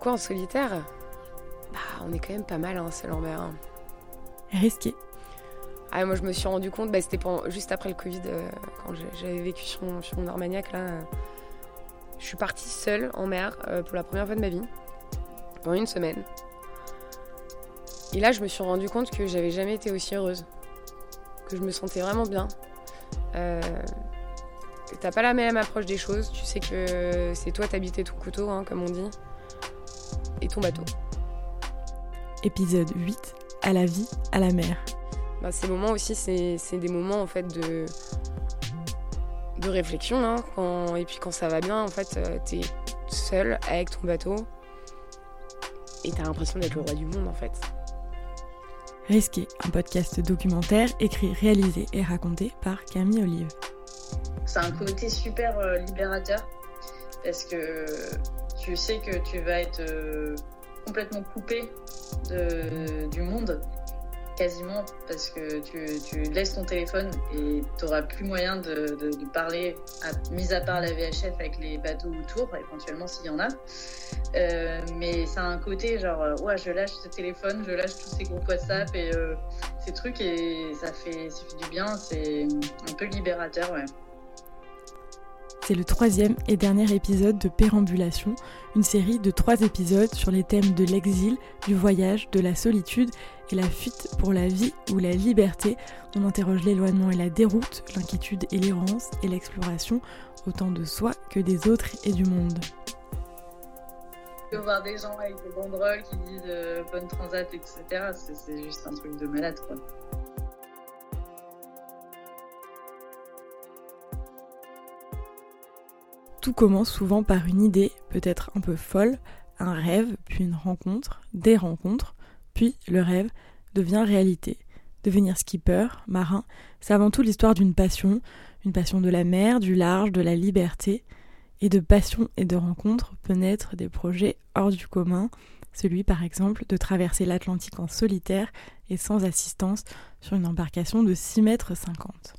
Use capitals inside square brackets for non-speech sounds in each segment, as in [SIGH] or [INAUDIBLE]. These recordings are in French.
Pourquoi en solitaire? Bah, on est quand même pas mal hein, seul en mer. hein. Risqué. Ah, moi, je me suis rendu compte, bah, c'était juste après le Covid, euh, quand j'avais vécu sur, mon- sur mon Armagnac. Là, euh, je suis partie seule en mer euh, pour la première fois de ma vie, pendant une semaine. Et là, je me suis rendu compte que j'avais jamais été aussi heureuse, que je me sentais vraiment bien. T'as pas la même approche des choses, tu sais que c'est toi t'habitais ton couteau, hein, comme on dit, et ton bateau. Épisode 8. À la vie, à la mer. Bah, ces moments aussi, c'est c'est des moments en fait de, de réflexion. hein, quand- et puis quand ça va bien, en fait, euh, t'es seul avec ton bateau et t'as l'impression d'être le roi du monde en fait. Risqué, un podcast documentaire écrit, réalisé et raconté par Camille Olive. C'est un côté super euh, libérateur parce que tu sais que tu vas être euh, complètement coupé de- du monde quasiment parce que tu, tu laisses ton téléphone et tu n'auras plus moyen de, de- parler, mis à part la VHF avec les bateaux autour, éventuellement s'il y en a. Euh, mais ça a un côté genre, euh, ouais, je lâche ce téléphone, je lâche tous ces groupes WhatsApp et ces trucs et ça fait, ça fait du bien, c'est un peu libérateur, ouais. C'est le troisième et dernier épisode de Pérambulation, une série de trois épisodes sur les thèmes de l'exil, du voyage, de la solitude et la fuite pour la vie ou la liberté. On interroge l'éloignement et la déroute, l'inquiétude et l'errance et l'exploration, autant de soi que des autres et du monde. de voir des gens avec des banderoles qui disent euh, bonne transat, etc. C'est juste un truc de malade, quoi. Tout commence souvent par une idée, peut-être un peu folle, un rêve, puis une rencontre, des rencontres, puis le rêve devient réalité. Devenir skipper, marin, c'est avant tout l'histoire d'une passion, une passion de la mer, du large, de la liberté. Et de passion et de rencontres peut naître des projets hors du commun, celui par exemple de traverser l'Atlantique en solitaire et sans assistance sur une embarcation de 6 mètres 50.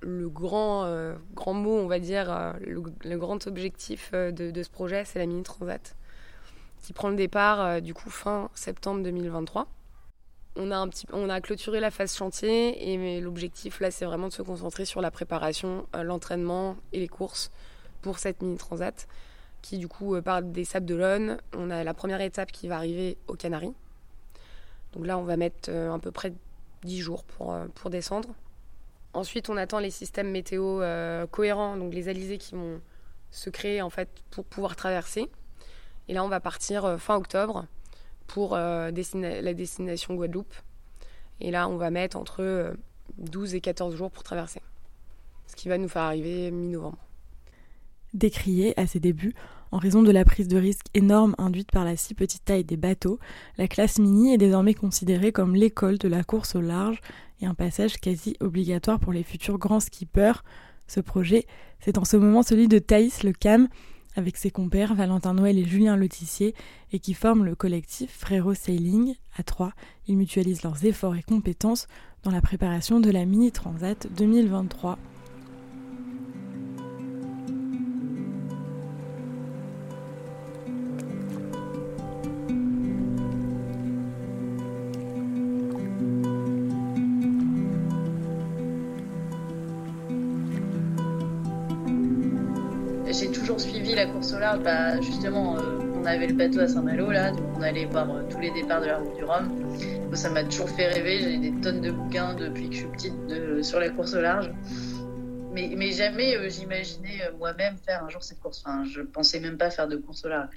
Le grand, euh, grand mot, on va dire, euh, le, grand objectif euh, de, ce projet, c'est la Mini Transat, qui prend le départ du coup fin septembre 2023. On a, un petit, on a clôturé la phase chantier et l'objectif là, c'est vraiment de se concentrer sur la préparation, l'entraînement et les courses pour cette Mini Transat, qui du coup part des Sables d'Olonne. On a la première étape qui va arriver aux Canaries. Donc là, on va mettre à peu près 10 jours pour, pour descendre. Ensuite, on attend les systèmes météo euh, cohérents, donc les alizés qui vont se créer en fait pour pouvoir traverser. Et là, on va partir euh, fin octobre pour euh, la destination Guadeloupe. Et là, on va mettre entre euh, 12 et 14 jours pour traverser. Ce qui va nous faire arriver mi-novembre. Décriée à ses débuts, en raison de la prise de risque énorme induite par la si petite taille des bateaux, la classe mini est désormais considérée comme l'école de la course au large et un passage quasi obligatoire pour les futurs grands skippers. Ce projet, c'est en ce moment celui de Thaïs Le Cam, avec ses compères Valentin Noël et Julien Lotissier, et qui forment le collectif Frérot Sailing. À trois, ils mutualisent leurs efforts et compétences dans la préparation de la Mini Transat 2023. Course au large. Bah, justement, euh, on avait le bateau à Saint-Malo, là, donc on allait voir euh, tous les départs de la route du Rhum. Ça m'a toujours fait rêver. J'ai des tonnes de bouquins depuis que je suis petite sur la course au large. Mais, mais jamais euh, j'imaginais moi-même faire un jour cette course. Enfin, je pensais même pas faire de course au large.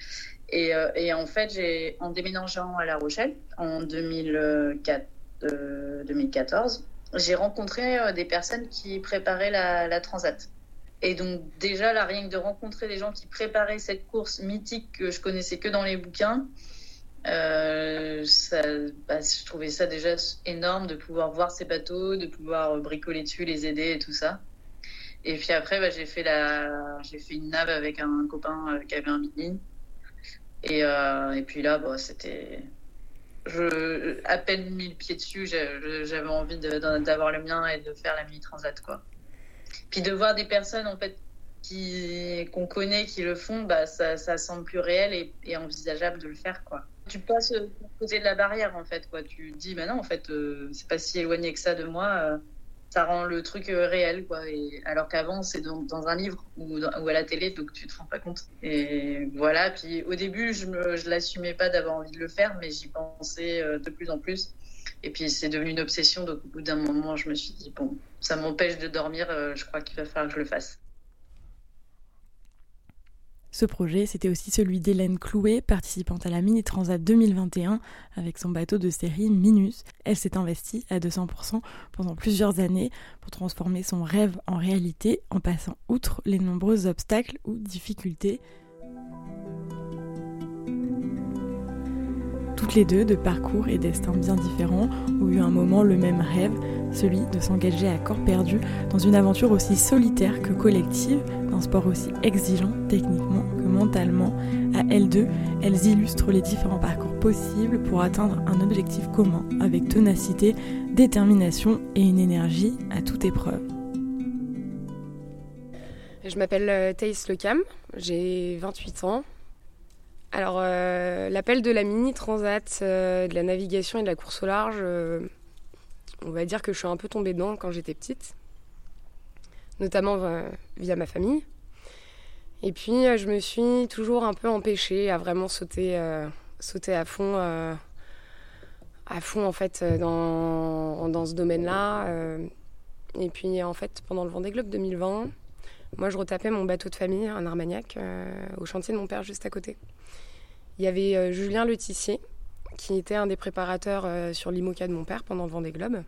Et, en fait, j'ai, en déménageant à La Rochelle en 2004, euh, 2014, j'ai rencontré des personnes qui préparaient la, la Transat. Et donc déjà, là, rien que de rencontrer des gens qui préparaient cette course mythique que je connaissais que dans les bouquins, euh, ça, bah, je trouvais ça déjà énorme de pouvoir voir ces bateaux, de pouvoir bricoler dessus, les aider et tout ça. Et puis après, bah, j'ai fait la, fait une nave avec un copain euh, qui avait un mini. Et, euh, et puis là, c'était, à peine mis le pied dessus, j'avais envie d'avoir le mien et de faire la mini transat, quoi. Puis de voir des personnes en fait qu'on connaît qui le font, bah, ça, ça semble plus réel et, envisageable de le faire. Quoi. Tu passes côté de la barrière, en fait. Quoi. Tu dis, bah non, en fait, euh, c'est pas si éloigné que ça de moi. Euh, ça rend le truc euh, réel. Quoi. Alors qu'avant, c'est dans, un livre ou, à la télé, donc tu te rends pas compte. Et voilà. Puis au début, je ne je l'assumais pas d'avoir envie de le faire, mais j'y pensais de plus en plus. Et puis c'est devenu une obsession. Donc au bout d'un moment, je me suis dit, bon, ça m'empêche de dormir, je crois qu'il va falloir que je le fasse. Ce projet, c'était aussi celui d'Hélène Clouet, participant à la Mini Transat 2021 avec son bateau de série Minus. Elle s'est investie à 200% pendant plusieurs années pour transformer son rêve en réalité en passant outre les nombreux obstacles ou difficultés. Toutes les deux, de parcours et destins bien différents, ont eu un moment le même rêve, celui de s'engager à corps perdu dans une aventure aussi solitaire que collective, un sport aussi exigeant techniquement que mentalement. À L2, elles illustrent les différents parcours possibles pour atteindre un objectif commun avec ténacité, détermination et une énergie à toute épreuve. Je m'appelle euh, Thaïs Lecam, j'ai 28 ans. Alors, euh, l'appel de la mini transat, euh, de la navigation et de la course au large, euh, on va dire que je suis un peu tombée dedans quand j'étais petite, notamment via ma famille. Et puis, je me suis toujours un peu empêchée à vraiment sauter, sauter à fond, à fond en fait dans, dans ce domaine-là. et puis, en fait, pendant le Vendée Globe 2020, moi, je retapais mon bateau de famille, un Armagnac, au chantier de mon père juste à côté. Il y avait euh, Julien Letissier, qui était un des préparateurs euh, sur l'IMOCA de mon père pendant le Vendée Globe,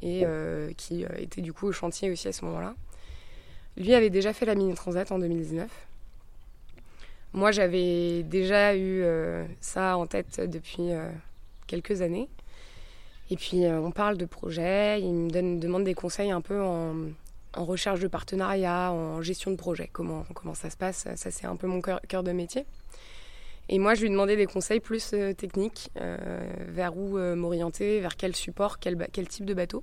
et euh, qui était du coup au chantier aussi à ce moment-là. Lui avait déjà fait la Mini Transat en 2019. Moi, j'avais déjà eu ça en tête depuis quelques années. Et puis, on parle de projet, il me demande des conseils un peu en, en, recherche de partenariat, en gestion de projet, comment, ça se passe. Ça, c'est un peu mon cœur de métier. Et moi, je lui demandais des conseils plus euh, techniques, euh, vers où euh, m'orienter, vers quel support, quel, type de bateau.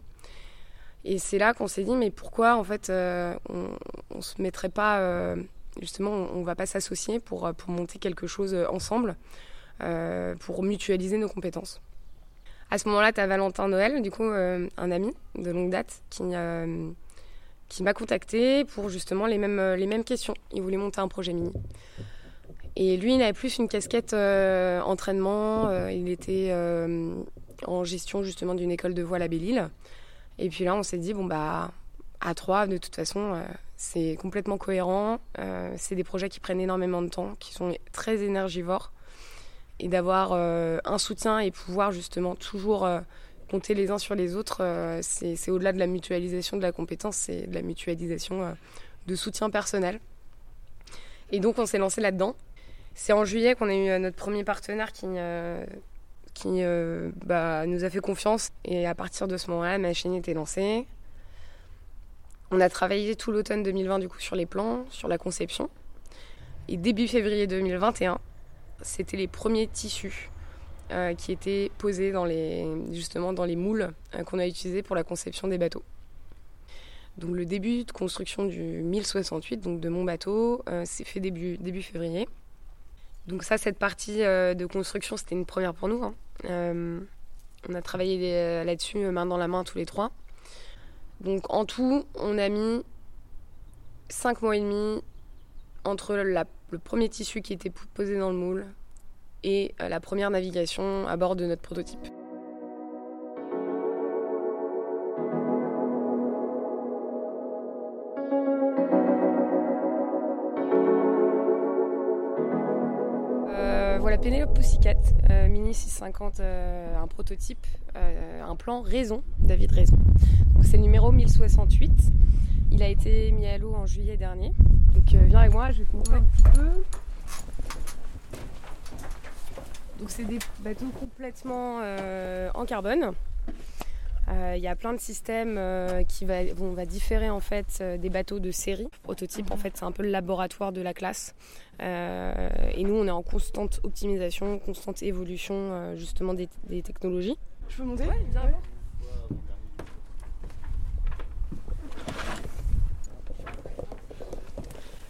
Et c'est là qu'on s'est dit, mais pourquoi en fait on ne se mettrait pas, justement, on ne va pas s'associer pour, pour monter quelque chose ensemble, pour mutualiser nos compétences. À ce moment-là, tu as Valentin Noël, du coup, un ami de longue date, qui, qui m'a contacté pour justement les mêmes, les mêmes questions. Il voulait monter un projet mini. Et lui, il avait plus une casquette euh, entraînement. Euh, il était euh, en gestion justement d'une école de voile à Belle-Île. Et puis là, on s'est dit, bon, bah, à trois, de toute façon, c'est complètement cohérent. c'est des projets qui prennent énormément de temps, qui sont très énergivores. Et d'avoir un soutien et pouvoir justement toujours compter les uns sur les autres, c'est au-delà de la mutualisation de la compétence, c'est de la mutualisation de soutien personnel. Et donc, on s'est lancé là-dedans. C'est en juillet qu'on a eu euh, notre premier partenaire qui, euh, qui euh, bah, nous a fait confiance. Et à partir de ce moment-là, ma chaîne était lancée. On a travaillé tout l'automne 2020 du coup sur les plans, sur la conception. Et début février 2021, c'était les premiers tissus euh, qui étaient posés dans les, justement dans les moules euh, qu'on a utilisés pour la conception des bateaux. Donc le début de construction du 1068, donc de mon bateau, euh, s'est fait début, février. Donc ça, cette partie de construction, c'était une première pour nous. Hein. On a travaillé là-dessus main dans la main tous les trois. Donc en tout, on a mis 5 mois et demi entre le premier tissu qui était posé dans le moule et la première navigation à bord de notre prototype. voilà Pénélope Pussycat, euh, Mini 650, euh, un prototype, euh, un plan Raison, David Raison. C'est le numéro 1068. Il a été mis à l'eau en juillet dernier. Donc viens avec moi, je vais te montrer un petit peu. Donc c'est des bateaux complètement en carbone. Il euh, y a plein de systèmes euh, qui va, on va différer en fait euh, des bateaux de série. Prototype, en fait, c'est un peu le laboratoire de la classe. et nous, on est en constante optimisation, constante évolution justement des, des, technologies. Je peux monter? Ouais, bien. Ouais.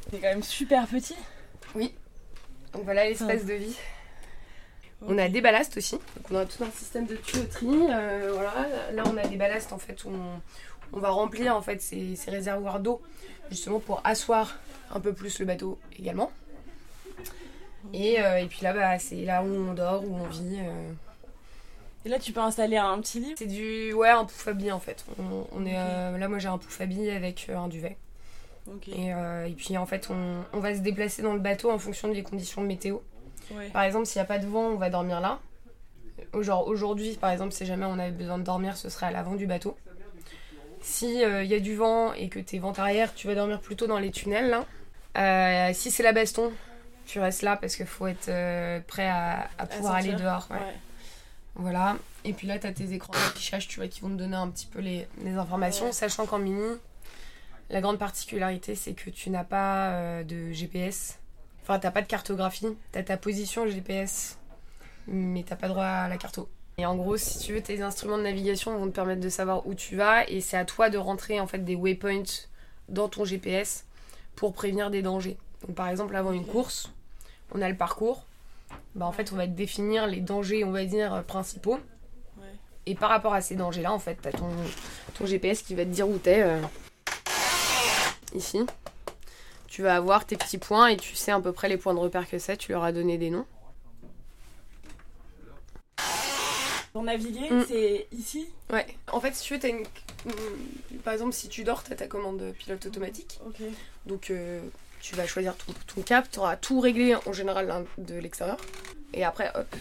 C'est quand même super petit. Oui. Donc voilà l'espace de vie. On a des ballasts aussi. Donc on a tout un système de tuyauterie. euh, voilà. Là on a des ballasts en fait où on, on va remplir en fait ces, ces réservoirs d'eau justement pour asseoir un peu plus le bateau également. Et, euh, et puis là bah, c'est là où on dort, où on vit. euh. Et là, tu peux installer un petit lit. C'est du ouais un pouf habillé en fait. On, on est là moi j'ai un pouf habillé avec un duvet. Et puis en fait on, on va se déplacer dans le bateau en fonction des conditions de météo. Ouais. Par exemple, s'il n'y a pas de vent, on va dormir là. Au- Genre aujourd'hui, par exemple, si jamais on avait besoin de dormir, ce serait à l'avant du bateau. Si il y a du vent et que t'es vent arrière, tu vas dormir plutôt dans les tunnels là. Euh, si c'est la baston, tu restes là parce qu'il faut être euh, prêt à, à pouvoir aller dehors. ouais. Ouais. Voilà. Et puis là, tu as tes écrans d'affichage, tu vois, qui vont te donner un petit peu les, les informations, Ouais. sachant qu'en mini, la grande particularité, c'est que tu n'as pas euh, de GPS. Enfin, t'as pas de cartographie. T'as ta position GPS, mais t'as pas droit à la carto. Et en gros, si tu veux, tes instruments de navigation vont te permettre de savoir où tu vas, et c'est à toi de rentrer en fait des waypoints dans ton GPS pour prévenir des dangers. Donc, par exemple, avant une course, on a le parcours. Bah, en fait, on va te définir les dangers, on va dire, principaux. Ouais. Et par rapport à ces dangers-là, en fait, t'as ton, ton GPS qui va te dire où t'es. euh, ici. Tu vas avoir tes petits points et tu sais à peu près les points de repère que c'est. Tu leur as donné des noms. Pour naviguer, Mm. c'est ici. Ouais. En fait, si tu veux, t'as une... une- Par exemple, si tu dors, t'as ta commande pilote automatique. Ok. Donc, euh, tu vas choisir ton, ton cap. Tu auras tout réglé en général de l'extérieur. Et après, hop,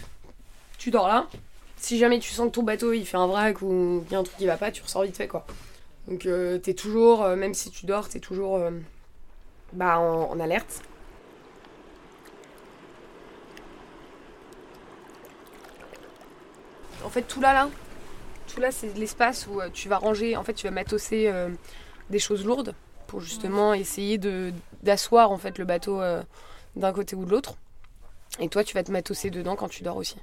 tu dors là. Si jamais tu sens que ton bateau il fait un vrac ou qu'il y a un truc qui va pas, tu ressors vite fait quoi. Donc, euh, t'es toujours, euh, même si tu dors, t'es toujours euh, bah, en, en alerte. En fait, tout là, là, tout là, c'est l'espace où euh, tu vas ranger, en fait, tu vas matosser euh, des choses lourdes pour justement essayer de d'asseoir en fait le bateau euh, d'un côté ou de l'autre. Et toi, tu vas te matosser dedans quand tu dors aussi.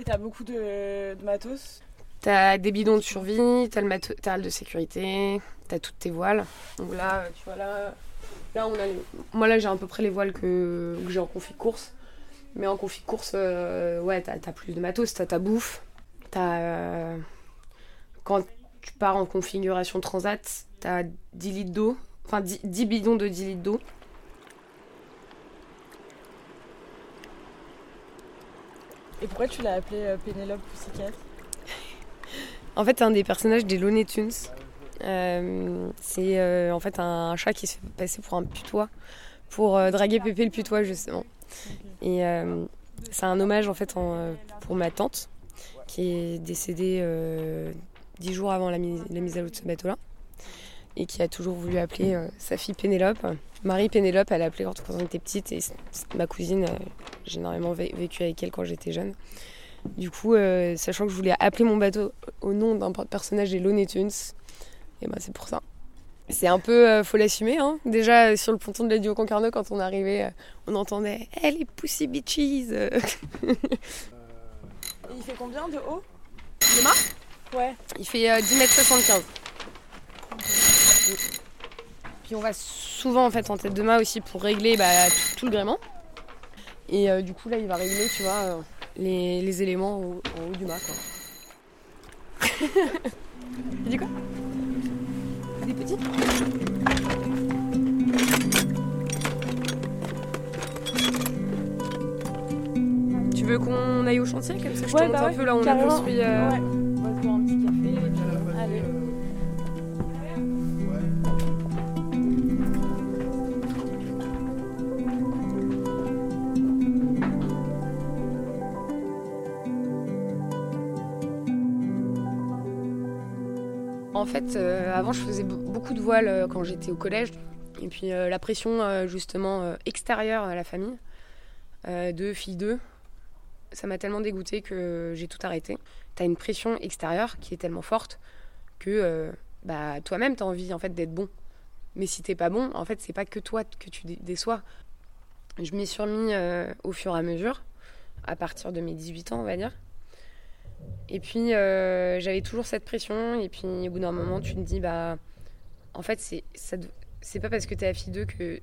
Et t'as beaucoup de, de matos? T'as des bidons de survie, t'as le matériel de sécurité, t'as toutes tes voiles. Donc là, tu vois là, là on a les- moi là j'ai à peu près les voiles que, que j'ai en config course. Mais en config course, euh, ouais, t'as as plus de matos, t'as ta bouffe, t'as euh, quand tu pars en configuration transat, t'as 10 litres d'eau, enfin 10, 10 bidons de 10 litres d'eau. Et pourquoi tu l'as appelé euh, Pénélope Pussycat? En fait, c'est un des personnages des Looney Tunes. Euh, c'est euh, en fait un chat qui se fait passer pour un putois pour euh, draguer Pépé le putois justement. Et c'est un hommage en fait pour ma tante qui est décédée dix jours avant la mise, à l'eau de ce bateau-là et qui a toujours voulu appeler sa fille Pénélope. Marie Pénélope, elle a appelé quand on était petite et ma cousine, euh, j'ai énormément vé- vécu avec elle quand j'étais jeune. Du coup, sachant que je voulais appeler mon bateau au nom d'un personnage des Looney Tunes, et ben c'est pour ça. C'est un peu, euh, faut l'assumer. Hein. Déjà euh, sur le ponton de la Dio Concarneau, quand on arrivait, euh, on entendait "Eh les Pussy Bitches". Et [LAUGHS] il fait combien de haut? Le mât Ouais. Il fait euh, 10 mètres 75. Puis on va souvent en fait en tête de mât aussi pour régler bah, tout, tout le gréement. Et euh, du coup là, il va régler, tu vois, euh, les, les éléments au- en haut du mât. Quoi. [LAUGHS] Tu dis quoi? Des Tu veux qu'on aille au chantier comme ça Je te montre bah un peu là où on a construit. euh, Ouais. On va se boire un petit café. et puis- En fait, euh, avant, je faisais be- beaucoup de voiles euh, quand j'étais au collège. Et puis euh, la pression, justement, extérieure à la famille, de filles d'eux, ça m'a tellement dégoûté que j'ai tout arrêté. T'as une pression extérieure qui est tellement forte que bah, toi-même, t'as envie en fait d'être bon. Mais si t'es pas bon, en fait, c'est pas que toi que tu dé- déçois. Je m'y suis remis au fur et à mesure, à partir de mes 18 ans, on va dire. Et puis euh, j'avais toujours cette pression, et puis au bout d'un moment, tu te dis, bah, en fait, c'est pas parce que t'es la fille d'eux que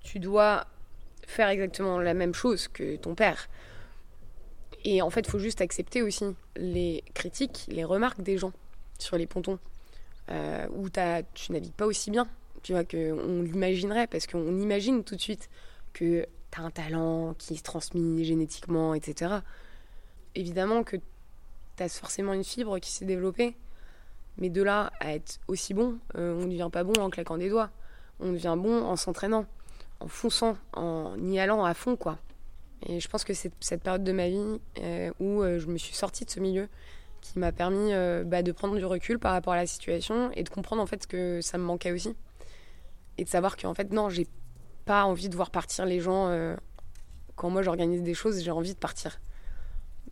tu dois faire exactement la même chose que ton père. Et en fait, il faut juste accepter aussi les critiques, les remarques des gens sur les pontons, euh, où tu navigues pas aussi bien, tu vois, qu'on l'imaginerait, parce qu'on imagine tout de suite que tu as un talent qui se transmet génétiquement, etc. Évidemment que tu as forcément une fibre qui s'est développée, mais de là à être aussi bon, euh, on ne devient pas bon en claquant des doigts. On devient bon en s'entraînant, en fonçant, en y allant à fond, quoi. Et je pense que c'est cette période de ma vie euh, où euh, je me suis sortie de ce milieu qui m'a permis bah, de prendre du recul par rapport à la situation et de comprendre en fait que ça me manquait aussi. Et de savoir qu'en fait, non, j'ai pas envie de voir partir les gens. quand moi j'organise des choses, j'ai envie de partir.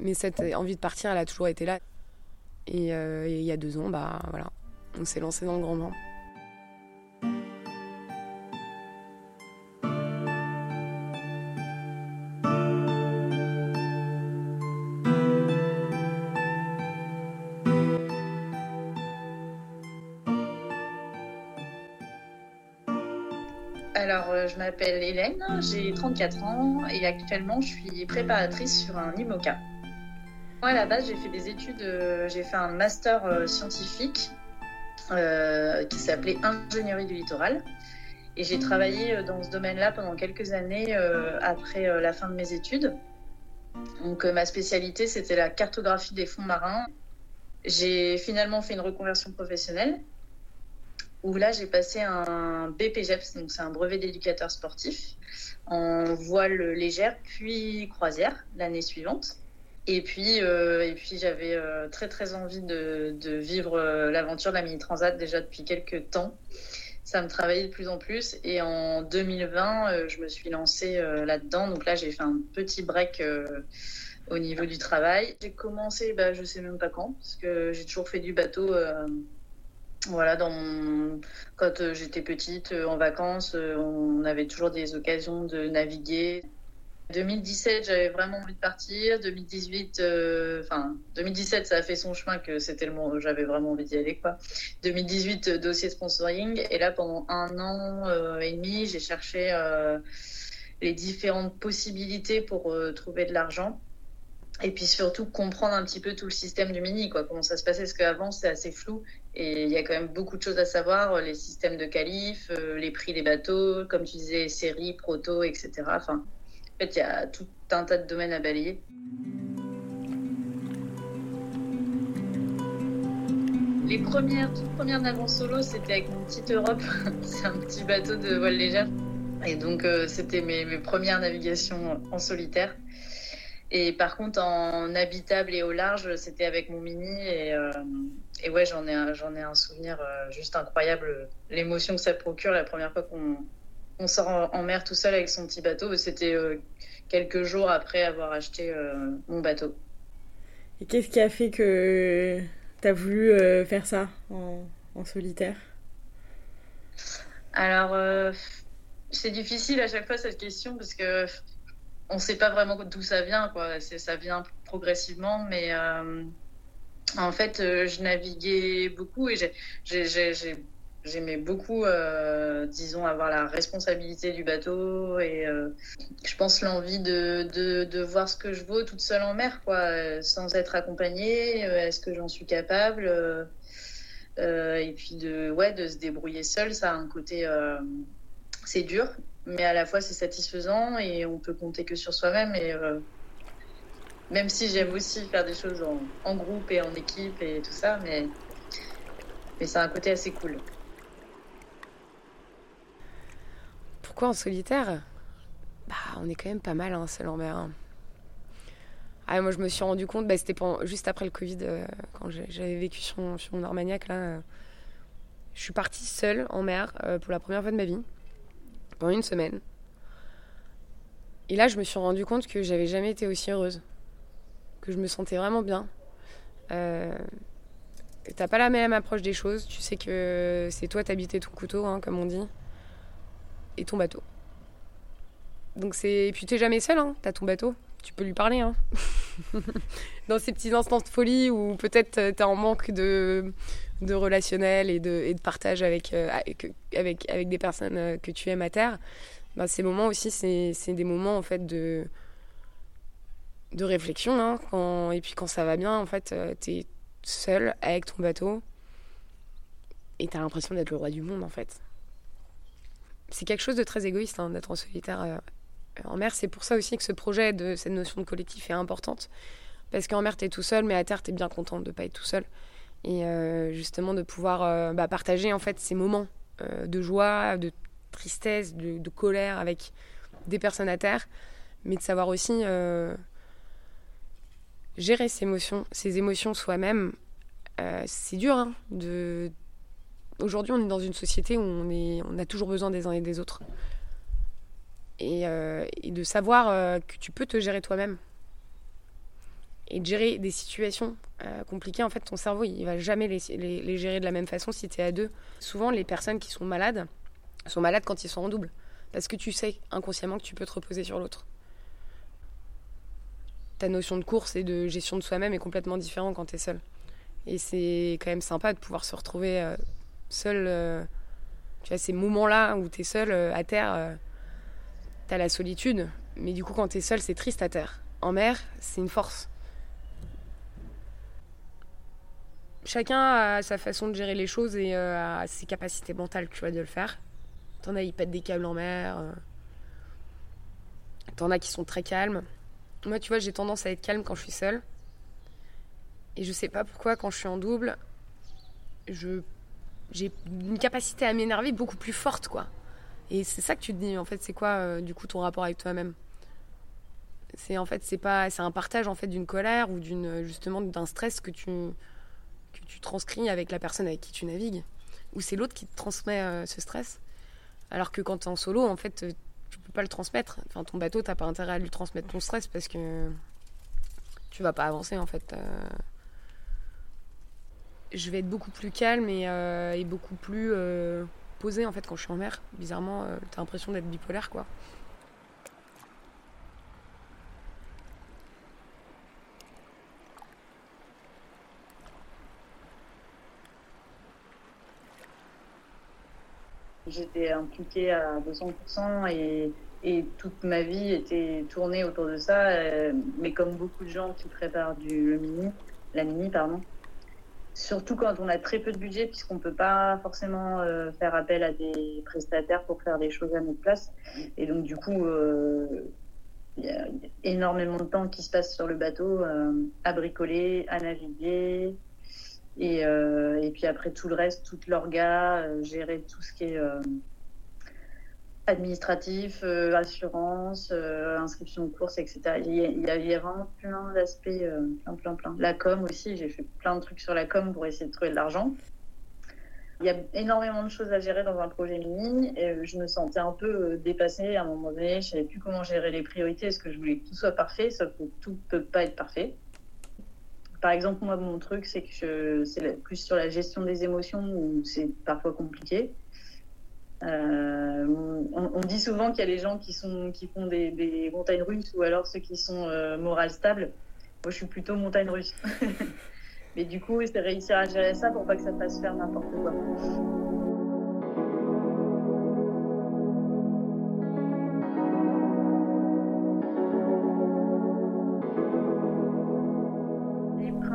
Mais cette envie de partir, elle a toujours été là. Et, et il y a deux ans, bah voilà, on s'est lancé dans le grand bain. Alors, euh, je m'appelle Hélène, j'ai 34 ans et actuellement je suis préparatrice sur un IMOCA. Moi, à la base, j'ai fait des études, euh, j'ai fait un master euh, scientifique qui s'appelait Ingénierie du littoral. Et j'ai travaillé dans ce domaine-là pendant quelques années après la fin de mes études. Donc, ma spécialité, c'était la cartographie des fonds marins. J'ai finalement fait une reconversion professionnelle où là j'ai passé un BPGEPS, donc c'est un brevet d'éducateur sportif, en voile légère puis croisière l'année suivante. Et puis, euh, et puis j'avais euh, très très envie de, vivre euh, l'aventure de la mini transat déjà depuis quelques temps. Ça me travaillait de plus en plus et en 2020 je me suis lancée là-dedans. Donc là j'ai fait un petit break au niveau du travail. J'ai commencé, bah, je sais même pas quand, parce que j'ai toujours fait du bateau voilà, quand j'étais petite, en vacances, on avait toujours des occasions de naviguer. 2017, j'avais vraiment envie de partir. 2018, enfin 2017, ça a fait son chemin que c'était le moment j'avais vraiment envie d'y aller quoi. 2018, dossier sponsoring. Et là, pendant un an et demi, j'ai cherché les différentes possibilités pour trouver de l'argent et puis surtout comprendre un petit peu tout le système du mini, quoi, comment ça se passait, parce qu'avant c'est assez flou et il y a quand même beaucoup de choses à savoir, les systèmes de qualif, euh, les prix des bateaux, comme tu disais, séries, proto, etc. Enfin, en fait, il y a tout un tas de domaines à balayer. Les premières, toutes premières naves solo, c'était avec mon petit Europe, [LAUGHS] c'est un petit bateau de voile légère. Et donc, euh, c'était mes, mes premières navigations en solitaire. Et par contre, en habitable et au large, c'était avec mon mini. Et, euh, ouais, j'en ai, ai un souvenir euh, juste incroyable. L'émotion que ça procure la première fois qu'on on sort en, mer tout seul avec son petit bateau, c'était euh, quelques jours après avoir acheté mon bateau. Et qu'est-ce qui a fait que tu as voulu faire ça en, en solitaire? Alors, c'est difficile à chaque fois cette question parce que on ne sait pas vraiment d'où ça vient, quoi. Ça vient progressivement, mais euh, en fait, euh, je naviguais beaucoup et j'aimais beaucoup, euh, disons, avoir la responsabilité du bateau et je pense l'envie de, de, voir ce que je vaux toute seule en mer, quoi, sans être accompagnée. Est-ce que j'en suis capable Et puis de, ouais, de se débrouiller seule, ça a un côté, c'est dur, mais à la fois c'est satisfaisant et on peut compter que sur soi-même. Et euh, même si j'aime aussi faire des choses en, groupe et en équipe et tout ça, mais, mais a un côté assez cool. Pourquoi en solitaire? Bah, on est quand même pas mal hein, seul en mer. Ah, moi, je me suis rendu compte, bah, c'était juste après le Covid, euh, quand j'avais vécu sur, mon Armagnac. Là, euh, je suis partie seule en mer pour la première fois de ma vie pendant une semaine. Et là, je me suis rendu compte que j'avais jamais été aussi heureuse, que je me sentais vraiment bien. Euh, T'as pas la même approche des choses. Tu sais que c'est toi t'habitais ton couteau, hein, comme on dit, et ton bateau. Donc c'est. Et puis t'es jamais seul, hein. T'as ton bateau. Tu peux lui parler, hein. [LAUGHS] Dans ces petits instants de folie où peut-être t'es en manque de de relationnel et de, et de partage avec, euh, avec, avec, avec, des personnes euh, que tu aimes à terre, bah, ces moments aussi, c'est des moments en fait de, de réflexion. Hein, quand, et puis quand ça va bien, en fait, euh, tu es seul avec ton bateau et tu as l'impression d'être le roi du monde en fait. C'est quelque chose de très égoïste hein, d'être en solitaire euh, en mer. C'est pour ça aussi que ce projet de cette notion de collectif est importante. Parce qu'en mer, tu es tout seul, mais à terre, tu es bien content de ne pas être tout seul. Et euh, justement, de pouvoir bah, partager en fait ces moments de joie, de tristesse, de, colère avec des personnes à terre, mais de savoir aussi euh, gérer ses émotions, ses émotions soi-même. Euh, c'est dur. Hein, de... Aujourd'hui, on est dans une société où on, a toujours besoin des uns et des autres. Et, euh, de savoir que tu peux te gérer toi-même. Et de gérer des situations compliquées, en fait, ton cerveau, il va jamais les, les, gérer de la même façon si tu es à deux. Souvent, les personnes qui sont malades, sont malades quand ils sont en double. Parce que tu sais inconsciemment que tu peux te reposer sur l'autre. Ta notion de course et de gestion de soi-même est complètement différente quand tu es seul. Et c'est quand même sympa de pouvoir se retrouver euh, seul. Euh, tu vois, ces moments-là où tu es seul euh, à terre, tu as la solitude. Mais du coup, quand tu es seul, c'est triste à terre. En mer, c'est une force. Chacun a sa façon de gérer les choses et a ses capacités mentales, tu vois, de le faire. T'en as, ils pètent des câbles en mer. Euh. T'en as qui sont très calmes. Moi, tu vois, j'ai tendance à être calme quand je suis seule. Et je sais pas pourquoi, quand je suis en double, je j'ai une capacité à m'énerver beaucoup plus forte, quoi. Et c'est ça que tu te dis, en fait, c'est quoi, euh, du coup, ton rapport avec toi-même? C'est en fait, c'est pas, c'est un partage en fait d'une colère ou d'une justement d'un stress que tu que tu transcris avec la personne avec qui tu navigues, ou c'est l'autre qui te transmet euh, ce stress. Alors que quand tu es en solo, en fait, tu peux pas le transmettre. Enfin, ton bateau, t'as pas intérêt à lui transmettre ton stress parce que tu vas pas avancer, en fait. Euh. Je vais être beaucoup plus calme et, euh, beaucoup plus euh, posée, en fait, quand je suis en mer. Bizarrement, tu as l'impression d'être bipolaire, quoi. J'étais impliquée à 200% et, et, toute ma vie était tournée autour de ça. Euh, mais comme beaucoup de gens qui préparent du, mini, la mini, pardon, surtout quand on a très peu de budget, puisqu'on ne peut pas forcément euh, faire appel à des prestataires pour faire des choses à notre place. Et donc, du coup, euh, il y a énormément de temps qui se passe sur le bateau à bricoler, à naviguer, et, euh, et, puis après tout le reste, toute l'orga, euh, gérer tout ce qui est euh, administratif, assurance, inscription de course, etc. Il y, a, vraiment plein d'aspects, plein, plein, plein. La com aussi, j'ai fait plein de trucs sur la com pour essayer de trouver de l'argent. Il y a énormément de choses à gérer dans un projet mini et je me sentais un peu dépassée à un moment donné. Je savais plus comment gérer les priorités. Est-ce que je voulais que tout soit parfait, sauf que tout peut pas être parfait par exemple, moi, mon truc, c'est que c'est plus sur la gestion des émotions où c'est parfois compliqué. Euh, on, dit souvent qu'il y a les gens qui, sont, qui font des, montagnes russes ou alors ceux qui sont euh, morales stables. Moi, je suis plutôt montagne russe. [LAUGHS] Mais du coup, c'est réussir à gérer ça pour pas que ça fasse faire n'importe quoi.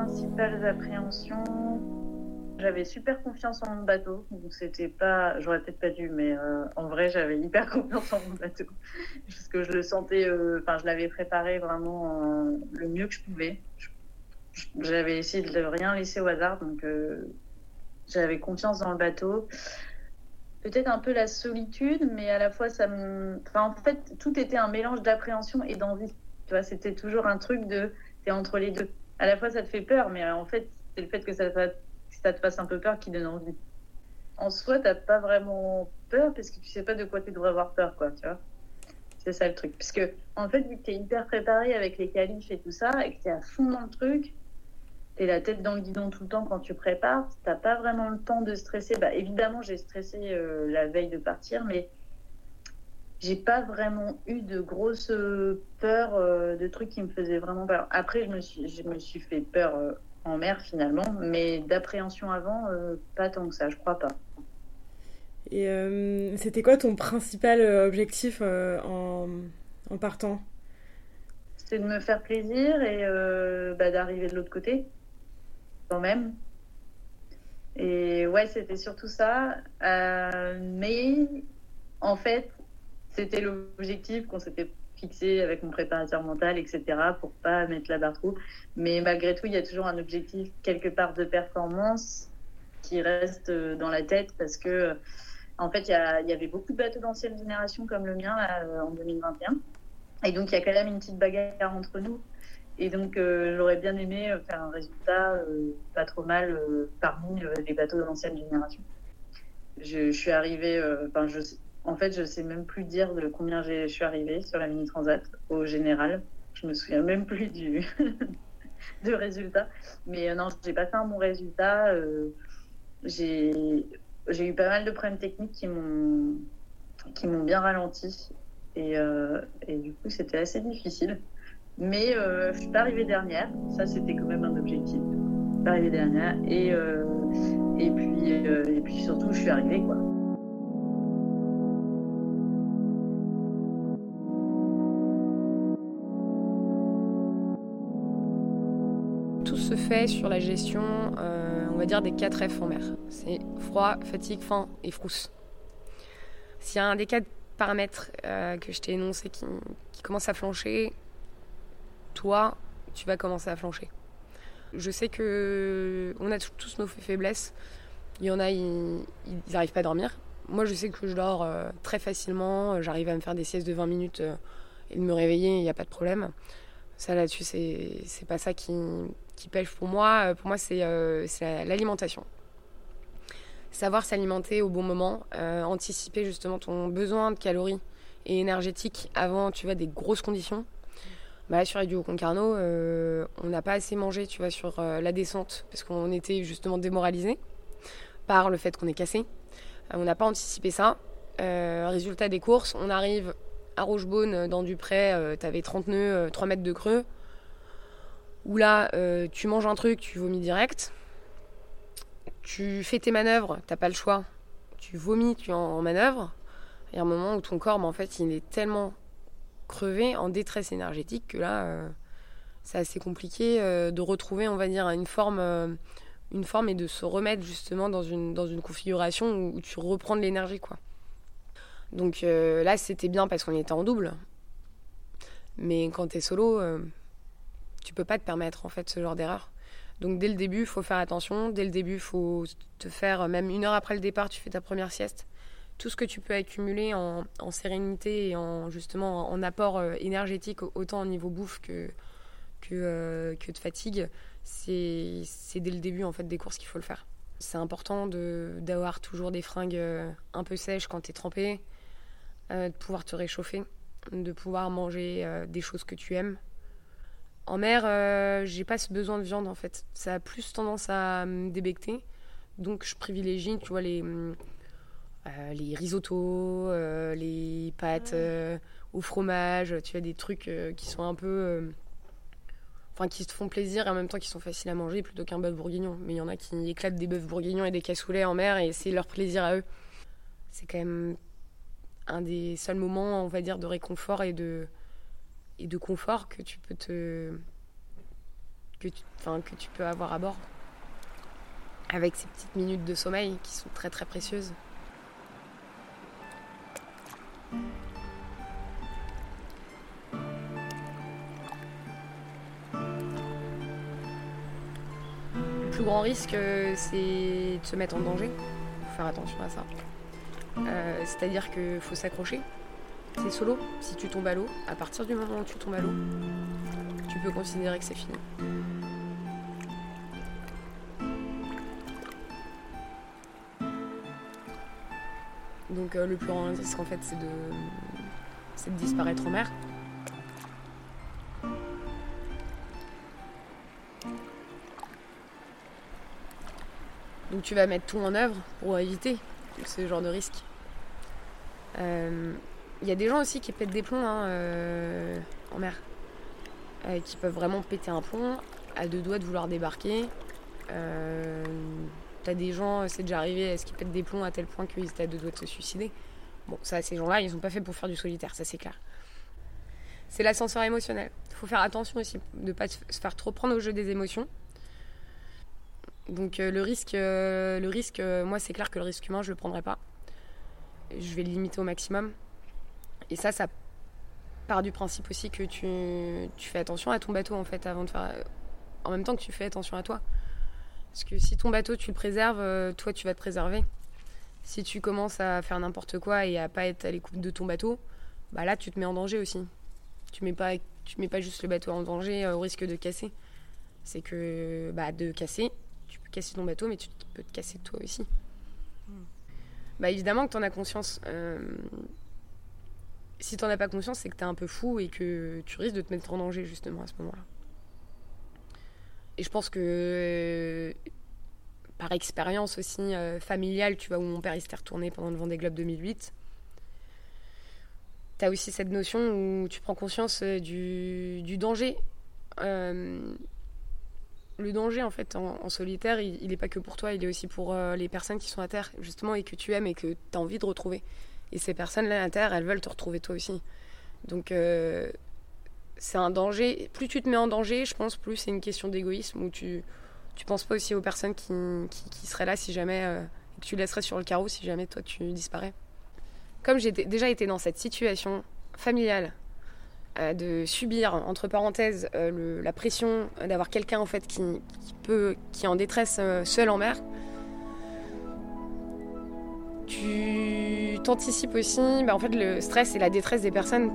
principales appréhensions. J'avais super confiance en mon bateau, donc c'était pas, j'aurais peut-être pas dû, mais euh, en vrai j'avais hyper [LAUGHS] confiance en mon bateau, parce que je le sentais, euh, enfin je l'avais préparé vraiment euh, le mieux que je pouvais. J'avais essayé de rien laisser au hasard, donc j'avais confiance dans le bateau. Peut-être un peu la solitude, mais à la fois ça me, en fait tout était un mélange d'appréhension et d'envie. Tu vois, c'était toujours un truc de, t'es entre les deux à la fois ça te fait peur, mais en fait, c'est le fait que ça, ça te fasse un peu peur qui donne envie. En soi, t'as pas vraiment peur parce que tu sais pas de quoi tu devrais avoir peur, quoi, tu vois. C'est ça le truc. Parce que, en fait, vu que t'es hyper préparé avec les qualifs et tout ça, et que t'es à fond dans le truc, t'es la tête dans le guidon tout le temps quand tu prépares, t'as pas vraiment le temps de stresser. Bah, évidemment, j'ai stressé euh, la veille de partir, mais j'ai pas vraiment eu de grosses peurs, euh, de trucs qui me faisaient vraiment peur. Après, je me suis, je me suis fait peur euh, en mer finalement, mais d'appréhension avant, euh, pas tant que ça, je crois pas. Et c'était quoi ton principal objectif en, en, partant? C'était de me faire plaisir et bah, d'arriver de l'autre côté, quand même. Et ouais, c'était surtout ça. mais en fait, c'était l'objectif qu'on s'était fixé avec mon préparateur mental, etc., pour pas mettre la barre trop. Mais malgré tout, il y a toujours un objectif quelque part de performance qui reste euh, dans la tête parce que, euh, en fait, il y, avait beaucoup de bateaux d'ancienne génération comme le mien euh, en 2021. Et donc, il y a quand même une petite bagarre entre nous. Et donc, j'aurais bien aimé faire un résultat pas trop mal parmi les bateaux de l'ancienne génération. Je, je, suis arrivée, enfin, je, en fait, je sais même plus dire de combien je suis arrivée sur la mini transat au général. Je me souviens même plus du [LAUGHS] de résultat. Mais euh, non, j'ai pas fait un bon résultat. Euh, j'ai eu pas mal de problèmes techniques qui m'ont bien ralenti et, euh, et du coup c'était assez difficile. Mais je suis pas arrivée dernière. Ça c'était quand même un objectif. Pas arrivée dernière et et puis et puis surtout je suis arrivée quoi. Se fait sur la gestion, euh, on va dire, des 4 F en mer. C'est froid, fatigue, faim et frousse. S'il y a un des quatre paramètres euh, que je t'ai énoncé qui, commence à flancher, toi, tu vas commencer à flancher. Je sais que on a tous nos faiblesses. Il y en a, ils n'arrivent pas à dormir. Moi, je sais que je dors euh, très facilement. J'arrive à me faire des siestes de 20 minutes et de me réveiller, il n'y a pas de problème. Ça, là-dessus, c'est pas ça qui, qui pêche pour moi, euh, pour moi, c'est euh, l'alimentation. Savoir s'alimenter au bon moment, euh, anticiper justement ton besoin de calories et énergétiques avant, tu vois, des grosses conditions. Bah, sur Radio Concarneau, on n'a pas assez mangé, tu vois, sur la descente, parce qu'on était justement démoralisé par le fait qu'on est cassé. on n'a pas anticipé ça. résultat des courses, on arrive à Rochebaune, dans du près, tu avais 30 nœuds, 3 mètres de creux où là, euh, tu manges un truc, tu vomis direct. Tu fais tes manœuvres, t'as pas le choix. Tu vomis, tu es en, manœuvre. Il y a un moment où ton corps, bah, en fait, il est tellement crevé, en détresse énergétique, que là, euh, c'est assez compliqué euh, de retrouver, on va dire, une forme, une forme et de se remettre justement dans une, dans une configuration où, tu reprends de l'énergie, quoi. Donc là, c'était bien parce qu'on était en double. Mais quand t'es solo, tu peux pas te permettre en fait ce genre d'erreur. Donc dès le début, il faut faire attention. Dès le début, il faut te faire, même une heure après le départ, tu fais ta première sieste. Tout ce que tu peux accumuler en, sérénité et en justement en apport euh, énergétique, autant au niveau bouffe que, que, euh, de fatigue, c'est dès le début en fait des courses qu'il faut le faire. C'est important d'avoir toujours des fringues euh, un peu sèches quand tu es trempé, de pouvoir te réchauffer, de pouvoir manger des choses que tu aimes, en mer, euh, j'ai pas ce besoin de viande en fait. Ça a plus tendance à me débecter. Donc je privilégie, tu vois, les, euh, les risottos, euh, les pâtes au fromage. Tu as des trucs qui sont un peu. Enfin, qui te font plaisir et en même temps qui sont faciles à manger plutôt qu'un bœuf bourguignon. Mais il y en a qui éclatent des bœufs bourguignons et des cassoulets en mer et c'est leur plaisir à eux. C'est quand même un des seuls moments, on va dire, de réconfort et de et de confort que tu peux te que tu, que tu peux avoir à bord avec ces petites minutes de sommeil qui sont très très précieuses. Le plus grand risque, euh, c'est de se mettre en danger. Faut faire attention à ça. Euh, c'est-à-dire qu'il faut s'accrocher c'est solo. Si tu tombes à l'eau, à partir du moment où tu tombes à l'eau, tu peux considérer que c'est fini. Donc euh, le plus grand risque en fait c'est de, c'est de disparaître en mer. Donc tu vas mettre tout en œuvre pour éviter ce genre de risque. Euh, il y a des gens aussi qui pètent des plombs hein, euh, en mer. Euh, qui peuvent vraiment péter un plomb à deux doigts de vouloir débarquer. Euh, T'as des gens, c'est déjà arrivé, est-ce qu'ils pètent des plombs à tel point qu'ils étaient à deux doigts de se suicider? Bon, ça, ces gens-là, ils sont pas faits pour faire du solitaire, ça c'est clair. C'est l'ascenseur émotionnel. Il faut faire attention aussi de ne pas se faire trop prendre au jeu des émotions. Donc le risque, le risque moi c'est clair que le risque humain, je le prendrai pas. Je vais le limiter au maximum. Et ça, ça part du principe aussi que tu, tu fais attention à ton bateau en fait avant de faire en même temps que tu fais attention à toi. Parce que si ton bateau tu le préserves euh, toi tu vas te préserver. Si tu commences à faire n'importe quoi et à pas être à l'écoute de ton bateau bah là tu te mets en danger aussi. Tu mets pas tu mets pas juste le bateau en danger euh, au risque de casser. C'est que bah de casser tu peux casser ton bateau mais tu peux te casser toi aussi. Hmm. bah évidemment que tu en as conscience euh, si t'en as pas conscience, c'est que t'es un peu fou et que tu risques de te mettre en danger justement à ce moment-là. Et je pense que euh, par expérience aussi euh, familiale, tu vois, où mon père il retourné pendant le Vendée Globe 2008, t'as aussi cette notion où tu prends conscience euh, du, danger. le danger, en fait, en, solitaire, il n'est pas que pour toi, il est aussi pour les personnes qui sont à terre, justement, et que tu aimes et que tu as envie de retrouver. Et ces personnes-là à terre, elles veulent te retrouver toi aussi. Donc euh, c'est un danger. Plus tu te mets en danger, je pense, plus c'est une question d'égoïsme où tu tu penses pas aussi aux personnes qui, qui, seraient là si jamais euh, que tu laisserais sur le carreau si jamais toi tu disparais. Comme j'ai déjà été dans cette situation familiale euh, de subir entre parenthèses la pression d'avoir quelqu'un en fait qui, qui, peut qui est en détresse seul en mer tu t'anticipes aussi bah, en fait, le stress et la détresse des personnes,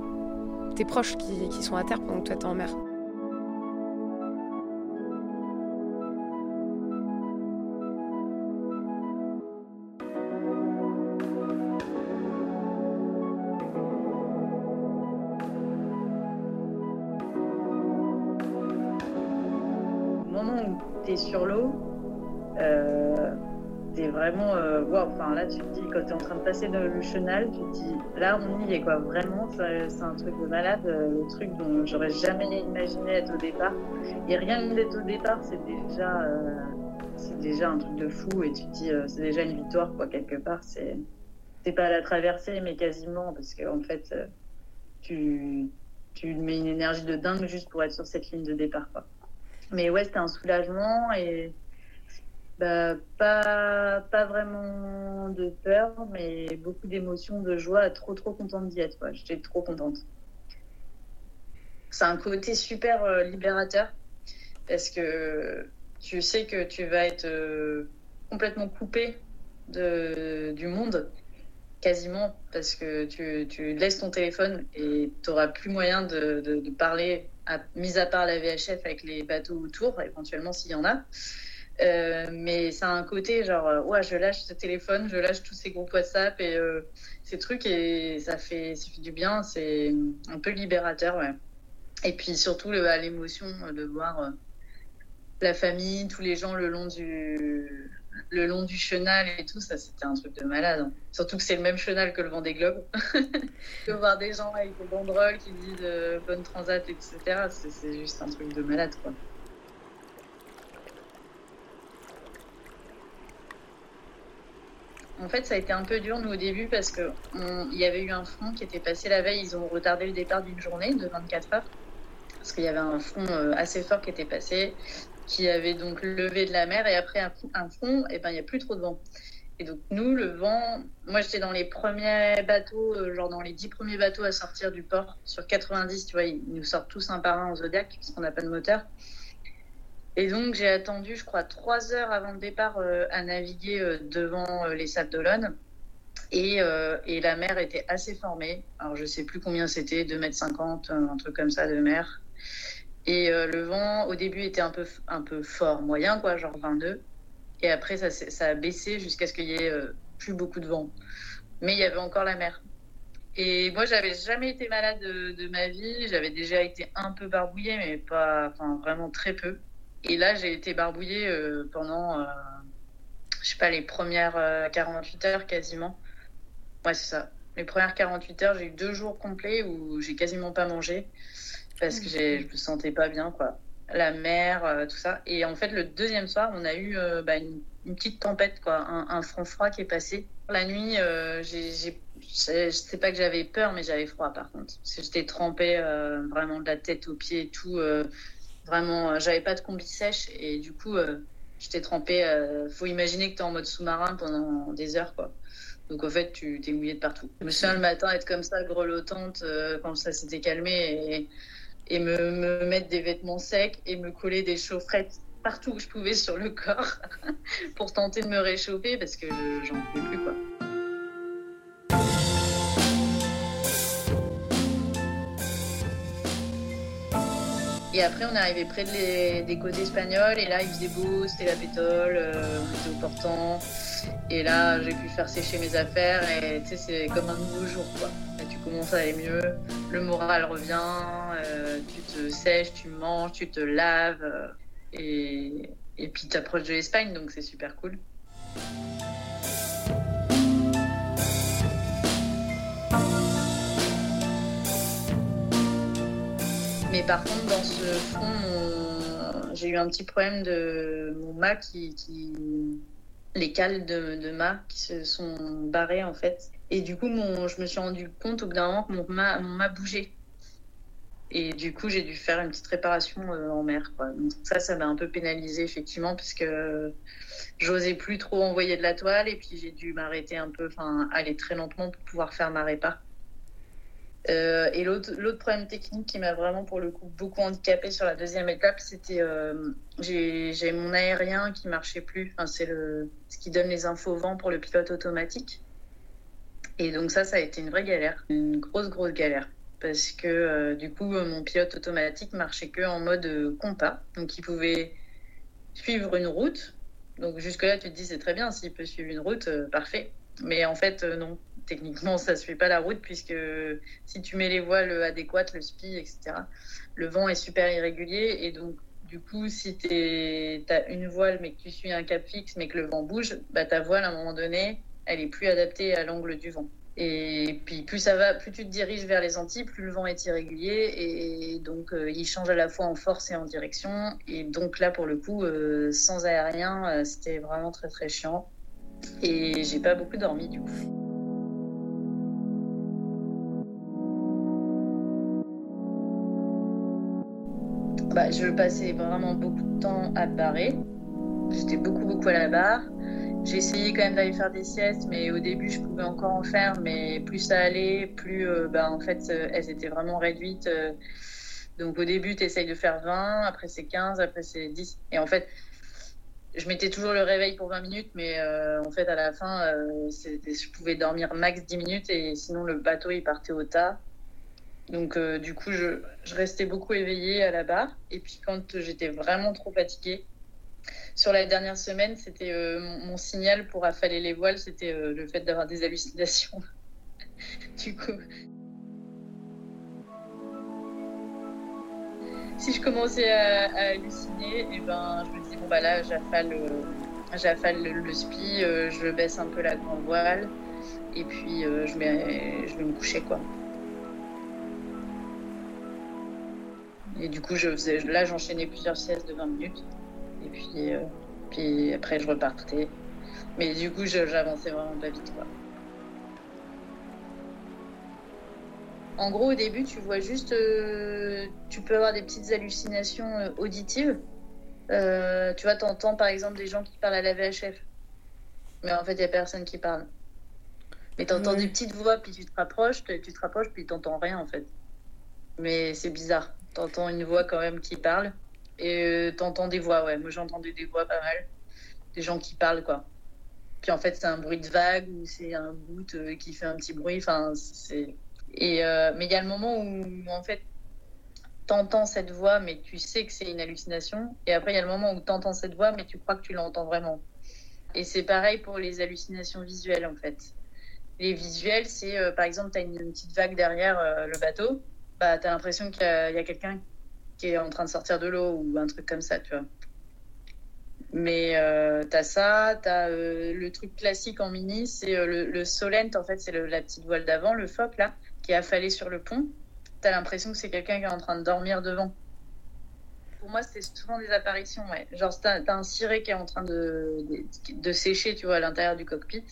tes proches qui, qui sont à terre pendant que toi t'es en mer. Vraiment euh, enfin là tu te dis quand tu es en train de passer dans le chenal tu te dis là on y est quoi. Vraiment c'est un truc de malade euh, le truc dont j'aurais jamais imaginé être au départ. Et rien que d'être au départ c'est déjà euh, déjà un truc de fou et tu te dis c'est déjà une victoire quoi quelque part. C'est c'est pas à la traversée mais quasiment parce que en fait tu tu mets une énergie de dingue juste pour être sur cette ligne de départ quoi. Mais ouais c'était un soulagement et bah, pas, pas vraiment de peur, mais beaucoup d'émotions, de joie, trop trop contente d'y être. J'étais trop contente. C'est un côté super euh, libérateur parce que tu sais que tu vas être euh, complètement coupé du monde, quasiment, parce que tu, laisses ton téléphone et tu n'auras plus moyen de, parler, mis à part la VHF avec les bateaux autour, éventuellement s'il y en a. Euh, mais ça a un côté genre, euh, ouais, je lâche ce téléphone, je lâche tous ces groupes WhatsApp et euh, ces trucs et ça fait, ça fait du bien, c'est un peu libérateur, ouais. Et puis surtout l'émotion de voir la famille, tous les gens le long du, le long du chenal et tout, ça c'était un truc de malade. Hein. Surtout que c'est le même chenal que le Vendée Globe. [LAUGHS] de voir des gens avec des banderoles qui disent bonne transat, etc., c'est juste un truc de malade, quoi. En fait, ça a été un peu dur, nous, au début, parce qu'il y avait eu un front qui était passé la veille. Ils ont retardé le départ d'une journée de 24 heures, parce qu'il y avait un front euh, assez fort qui était passé, qui avait donc levé de la mer. Et après un, front, et eh ben, il n'y a plus trop de vent. Et donc, nous, le vent, moi, j'étais dans les premiers bateaux, euh, genre dans les 10 premiers bateaux à sortir du port. Sur 90, tu vois, ils nous sortent tous un par un en Zodiac, puisqu'on n'a pas de moteur. Et donc j'ai attendu, je crois, trois heures avant le départ euh, à naviguer euh, devant euh, les Sables d'Olonne. Et, la mer était assez formée. Alors je sais plus combien c'était, 2,50 m, un truc comme ça de mer. Et le vent au début était un peu, un peu fort, moyen quoi, genre 22. Et après ça, a baissé jusqu'à ce qu'il y ait plus beaucoup de vent. Mais il y avait encore la mer. Et moi, j'avais jamais été malade de, de ma vie. J'avais déjà été un peu barbouillée, mais pas, enfin, vraiment très peu. Et là, j'ai été barbouillée euh, pendant, euh, je sais pas, les premières 48 euh, heures quasiment. Ouais, c'est ça. Les premières 48 heures, j'ai eu deux jours complets où j'ai quasiment pas mangé parce que je me sentais pas bien, quoi. la mer, tout ça. Et en fait, le deuxième soir, on a eu bah, une, petite tempête, quoi, un, un franc froid qui est passé. La nuit, j'ai je sais pas que j'avais peur, mais j'avais froid par contre. J'étais trempée vraiment de la tête aux pieds et tout. Vraiment, j'avais pas de combi sèche et du coup, j'étais trempée. faut imaginer que tu es en mode sous-marin pendant des heures, quoi. Donc en fait, tu t'es mouillée de partout. Je me souviens le matin être comme ça, grelottante, quand ça s'était calmé et, me, mettre des vêtements secs et me coller des chaufferettes partout où je pouvais sur le [LAUGHS] corps pour tenter de me réchauffer parce que j'en pouvais plus, quoi. Et après, on est arrivé près des côtes espagnoles et là, il faisait beau, c'était la pétole, euh, on était au portant. Et là, j'ai pu faire sécher mes affaires et tu sais, c'est comme un nouveau jour, quoi. tu commences à aller mieux, le moral revient, euh, tu te sèches, tu manges, tu te laves euh, et, et puis tu approches de l'Espagne, donc c'est super cool. Mais par contre, dans ce fond, j'ai eu un petit problème de mon mât qui, les cales de, de mât qui se sont barrées en fait. Et du coup, mon, je me suis rendu compte au bout d'un moment que mon mât, mon mât bougeait. Et du coup, j'ai dû faire une petite réparation euh, en mer. Donc ça, ça m'a un peu pénalisé effectivement parce que j'osais plus trop envoyer de la toile et puis j'ai dû m'arrêter un peu, enfin aller très lentement pour pouvoir faire ma répa. Euh, et l'autre problème technique qui m'a vraiment pour le coup beaucoup handicapé sur la deuxième étape, c'était euh, j'ai mon aérien qui marchait plus. C'est ce qui donne les infos vent pour le pilote automatique. Et donc ça, ça a été une vraie galère, une grosse grosse galère, parce que euh, du coup mon pilote automatique marchait que en mode compas, donc il pouvait suivre une route. Donc jusque là, tu te dis c'est très bien, s'il peut suivre une route, parfait. Mais en fait, non techniquement, ça ne suit pas la route puisque si tu mets les voiles adéquates, le SPI, etc., le vent est super irrégulier et donc du coup, si tu as une voile mais que tu suis un cap fixe mais que le vent bouge, bah, ta voile à un moment donné, elle est plus adaptée à l'angle du vent. Et puis plus ça va, plus tu te diriges vers les Antilles, plus le vent est irrégulier et donc euh, il change à la fois en force et en direction. Et donc là pour le coup, euh, sans aérien, euh, c'était vraiment très très chiant. Et j'ai pas beaucoup dormi du coup. Bah, je passais vraiment beaucoup de temps à barrer. J'étais beaucoup, beaucoup à la barre. Essayé quand même d'aller faire des siestes, mais au début, je pouvais encore en faire. Mais plus ça allait, plus euh, bah, en fait, euh, elles étaient vraiment réduites. Euh. donc au début, tu essayes de faire 20, après c'est 15, après c'est 10. Et en fait, je mettais toujours le réveil pour 20 minutes, mais en fait, à la fin, je pouvais dormir max 10 minutes et sinon le bateau il partait au tas. Donc, euh, du coup, je, restais beaucoup éveillée à la barre. Et puis, quand j'étais vraiment trop fatiguée, sur la dernière semaine, c'était euh, mon, signal pour affaler les voiles, c'était euh, le fait d'avoir des hallucinations. [LAUGHS] du coup. Si je commençais à, halluciner, et eh ben, je me disais, bon, bah là, j'affale, le, le, spi, je baisse un peu la grande voile, et puis je, je vais me coucher, quoi. Et du coup, je faisais, là, j'enchaînais plusieurs siestes de 20 minutes. Et puis, euh, puis après, je repartais. Mais du coup, j'avançais vraiment pas vite. Quoi. En gros, au début, tu vois juste. Euh, tu peux avoir des petites hallucinations euh, auditives. tu vois, t'entends par exemple des gens qui parlent à la VHF. Mais en fait, il n'y a personne qui parle. Mais t'entends des petites voix, puis tu te rapproches, tu te rapproches, puis t'entends rien en fait. Mais c'est bizarre. T'entends une voix quand même qui parle. Et euh, t'entends des voix, ouais. Moi, j'entendais des voix pas mal. Des gens qui parlent, quoi. Puis en fait, c'est un bruit de vague ou c'est un bout euh, qui fait un petit bruit. Enfin, c'est. Et, euh, mais il y a le moment où, en fait, t'entends cette voix, mais tu sais que c'est une hallucination. Et après, il y a le moment où t'entends cette voix, mais tu crois que tu l'entends vraiment. Et c'est pareil pour les hallucinations visuelles, en fait. Les visuels, c'est par exemple, tu as une, petite vague derrière le bateau bah, tu as l'impression qu'il y a, quelqu'un qui est en train de sortir de l'eau ou un truc comme ça, tu vois. Mais euh, tu as ça, tu as euh, le truc classique en mini, c'est euh, le, le, solent, en fait, c'est la petite voile d'avant, le foc, là, qui est affalé sur le pont. Tu as l'impression que c'est quelqu'un qui est en train de dormir devant. pour moi, c'est souvent des apparitions. Ouais. Genre, t'as as un ciré qui est en train de, de, sécher, tu vois, à l'intérieur du cockpit.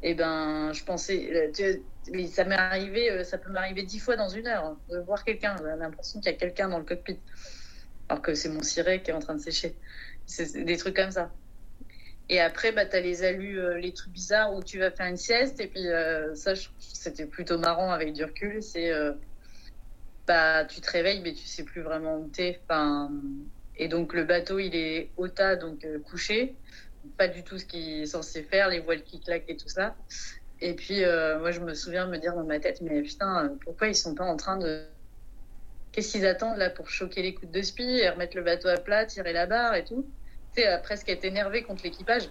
Et eh ben, je pensais, euh, ça m'est arrivé, euh, ça peut m'arriver dix fois dans une heure hein, de voir quelqu'un. J'ai l'impression qu'il y a quelqu'un dans le cockpit, alors que c'est mon ciré qui est en train de sécher. C'est des trucs comme ça. Et après, bah, as les alus, euh, les trucs bizarres où tu vas faire une sieste. Et puis, ça, c'était plutôt marrant avec du recul. C'est bah, tu te réveilles, mais tu sais plus vraiment où t'es. Enfin, et donc le bateau, il est au tas, donc couché. Pas du tout ce qu'il est censé faire, les voiles qui claquent et tout ça. Et puis, euh, moi, je me souviens me dire dans ma tête, mais putain, pourquoi ils sont pas en train de. Qu'est-ce qu'ils attendent là pour choquer les coups de spi et remettre le bateau à plat, tirer la barre et tout Tu sais, presque être énervé contre l'équipage.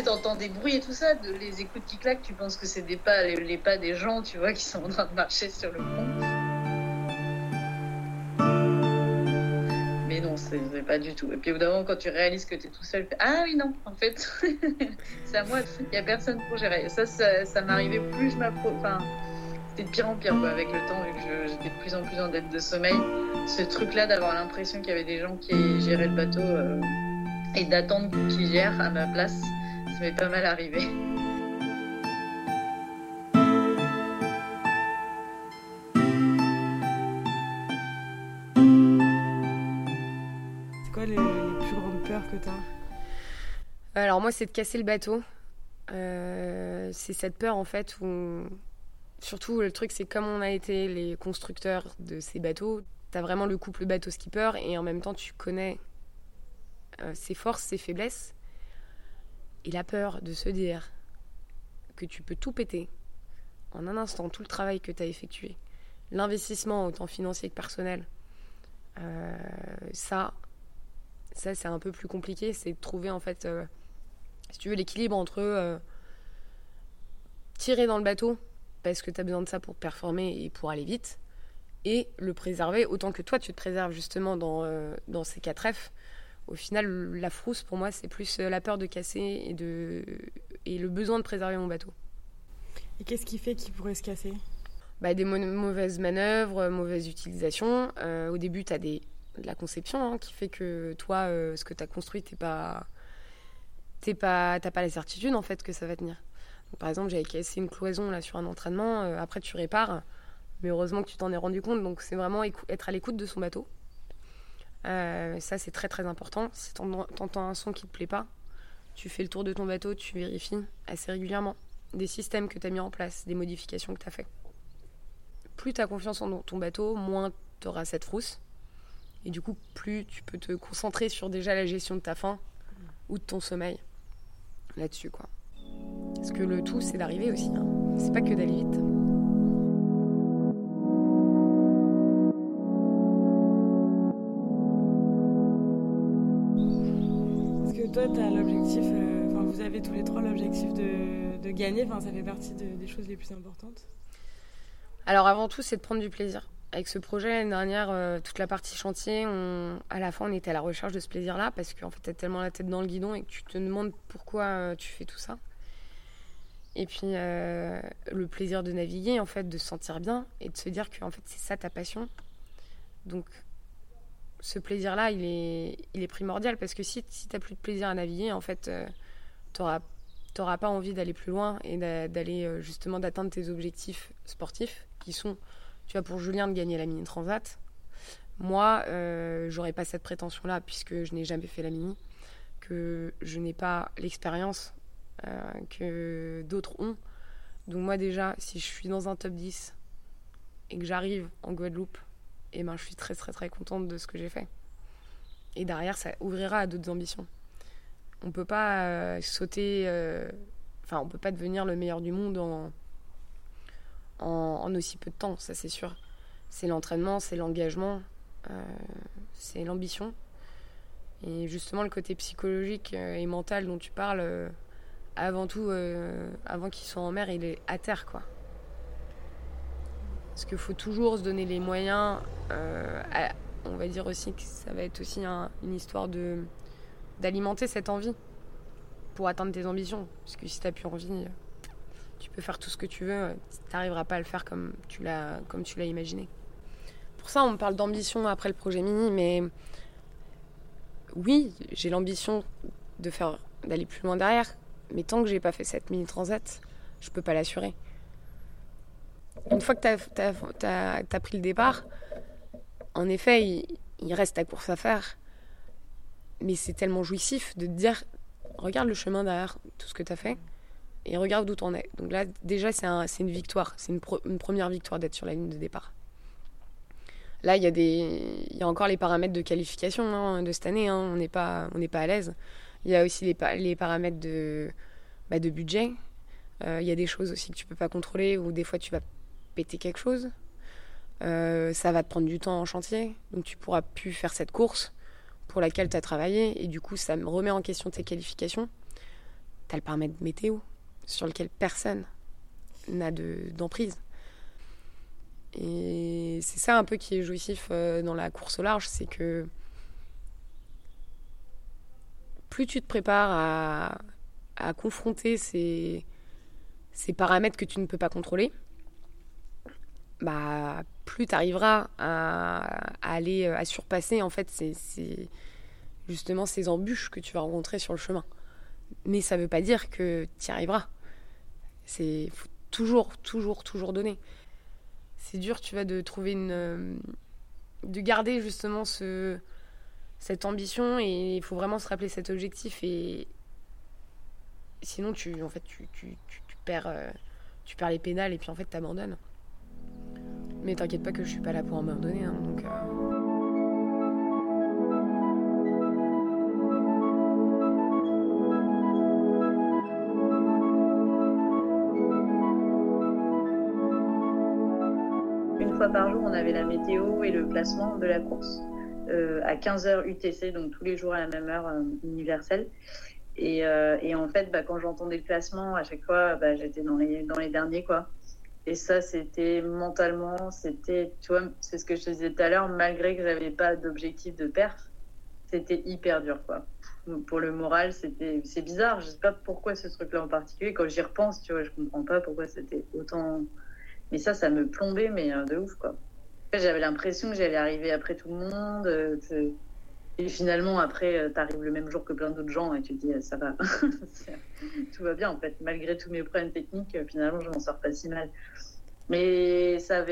tu entends des bruits et tout ça, de, les écoutes qui claquent, tu penses que c'est des pas, les, pas des gens, tu vois, qui sont en train de marcher sur le pont. Mais non, c'est pas du tout. Et puis au bout moment, quand tu réalises que tu es tout seul, ah oui, non, en fait, [LAUGHS] c'est à moi, il n'y a personne pour gérer. Ça, ça, m'arrivait plus je m'approche. Enfin, c'était de pire en pire avec le temps, vu que j'étais de plus en plus en dette de sommeil. Ce truc-là d'avoir l'impression qu'il y avait des gens qui géraient le bateau euh, et d'attendre qu'ils gèrent à ma place m'est pas mal arrivé. Alors moi c'est de casser le bateau. Euh, c'est cette peur en fait où surtout le truc c'est comme on a été les constructeurs de ces bateaux, tu as vraiment le couple bateau-skipper et en même temps tu connais euh, ses forces, ses faiblesses et la peur de se dire que tu peux tout péter en un instant, tout le travail que tu as effectué, l'investissement autant financier que personnel, euh, ça, ça c'est un peu plus compliqué. C'est de trouver en fait, euh, si tu veux, l'équilibre entre euh, tirer dans le bateau parce que tu as besoin de ça pour performer et pour aller vite, et le préserver autant que toi tu te préserves justement dans, dans ces 4 F au final, la frousse, pour moi, c'est plus euh, la peur de casser et, de... et le besoin de préserver mon bateau. Et qu'est-ce qui fait qu'il pourrait se casser? Bah, Des mauvaises manœuvres, euh, mauvaise utilisation. Euh, au début, tu as des... de la conception hein, qui fait que toi, ce que tu as construit, tu pas... T'es pas... pas la certitude en fait que ça va tenir. par exemple, j'avais cassé une cloison là sur un entraînement. après, tu répares. Mais heureusement que tu t'en es rendu compte. Donc, c'est vraiment être à l'écoute de son bateau. Euh, ça, c'est très très important. Si tu entends un son qui te plaît pas, tu fais le tour de ton bateau, tu vérifies assez régulièrement des systèmes que tu as mis en place, des modifications que tu as fait. Plus tu as confiance en ton bateau, moins tu auras cette frousse. Et du coup, plus tu peux te concentrer sur déjà la gestion de ta faim ou de ton sommeil là-dessus. quoi. Parce que le tout, c'est d'arriver aussi. Hein. C'est pas que d'aller vite. toi, tu as l'objectif, euh, enfin, vous avez tous les trois l'objectif de, de, gagner, enfin, ça fait partie des choses les plus importantes Alors, avant tout, c'est de prendre du plaisir. Avec ce projet, l'année dernière, euh, toute la partie chantier, on, à la fin, on était à la recherche de ce plaisir-là parce qu'en fait, tu as tellement la tête dans le guidon et que tu te demandes pourquoi euh, tu fais tout ça. Et puis, le plaisir de naviguer, en fait, de se sentir bien et de se dire que en fait, c'est ça ta passion. Donc, ce plaisir-là, il est, primordial parce que si, si tu n'as plus de plaisir à naviguer, en fait, euh, tu n'auras pas envie d'aller plus loin et d'aller euh, justement d'atteindre tes objectifs sportifs qui sont, tu vois, pour Julien de gagner la Mini Transat. Moi, euh, j'aurais pas cette prétention-là puisque je n'ai jamais fait la Mini, que je n'ai pas l'expérience euh, que d'autres ont. Donc moi déjà, si je suis dans un top 10 et que j'arrive en Guadeloupe et ben je suis très très très contente de ce que j'ai fait. Et derrière, ça ouvrira à d'autres ambitions. On peut pas euh, sauter, euh, enfin on peut pas devenir le meilleur du monde en, en, aussi peu de temps, ça c'est sûr. C'est l'entraînement, c'est l'engagement, euh, c'est l'ambition. Et justement, le côté psychologique et mental dont tu parles, avant tout, avant qu'ils soient en mer, il est à terre, quoi. Parce qu'il faut toujours se donner les moyens. Euh, on va dire aussi que ça va être aussi une histoire de d'alimenter cette envie pour atteindre tes ambitions. Parce que si tu n'as plus envie, tu peux faire tout ce que tu veux, tu n'arriveras pas à le faire comme tu l'as imaginé. Pour ça, on parle d'ambition après le projet mini, mais oui, j'ai l'ambition de faire d'aller plus loin derrière, mais tant que j'ai pas fait cette mini transat, je peux pas l'assurer. Une fois que tu as, pris le départ, en effet, il, il reste ta course à faire, mais c'est tellement jouissif de te dire regarde le chemin derrière tout ce que tu as fait et regarde d'où tu en es. Donc là, déjà, c'est une victoire. C'est une, première victoire d'être sur la ligne de départ. Là, il y, a encore les paramètres de qualification hein, de cette année. Hein. On n'est pas, à l'aise. Il y a aussi les, paramètres de, bah, budget. Euh, il y a des choses aussi que tu peux pas contrôler ou des fois tu vas péter quelque chose. Euh, ça va te prendre du temps en chantier. Donc tu pourras plus faire cette course pour laquelle tu as travaillé. Et du coup, ça me remet en question tes qualifications. Tu as le paramètre météo sur lequel personne n'a d'emprise. et c'est ça un peu qui est jouissif euh, dans la course au large, c'est que plus tu te prépares à, à confronter ces, ces, paramètres que tu ne peux pas contrôler, bah, plus tu arriveras à, aller à surpasser en fait ces, justement ces embûches que tu vas rencontrer sur le chemin. Mais ça ne veut pas dire que tu y arriveras. C'est faut toujours, toujours, toujours donner. C'est dur, tu vas de trouver une, euh, de garder justement ce, cette ambition et il faut vraiment se rappeler cet objectif et sinon tu, en fait, tu, perds, euh, tu perds les pénales et puis en fait t'abandonnes. Mais t'inquiète pas que je suis pas là pour abandonner, hein. Euh, par jour, on avait la météo et le classement de la course euh, à 15h UTC, donc tous les jours à la même heure euh, universelle. Et, euh, et, en fait, bah, quand j'entendais le classement, à chaque fois, bah, j'étais dans les, dans les derniers. quoi. Et ça, c'était mentalement, c'était, tu vois, c'est ce que je te disais tout à l'heure, malgré que j'avais pas d'objectif de perf, c'était hyper dur, quoi. pour le moral, c'était, c'est bizarre. Je sais pas pourquoi ce truc-là en particulier. Quand j'y repense, tu vois, je comprends pas pourquoi c'était autant mais ça, ça me plombait, mais euh, de ouf, quoi. J'avais l'impression que j'allais arriver après tout le monde. Euh, et finalement, après, euh, tu arrives le même jour que plein d'autres gens et tu te dis, ça va. [LAUGHS] tout va bien, en fait. Malgré tous mes problèmes techniques, finalement, je m'en sors pas si mal. Mais ça,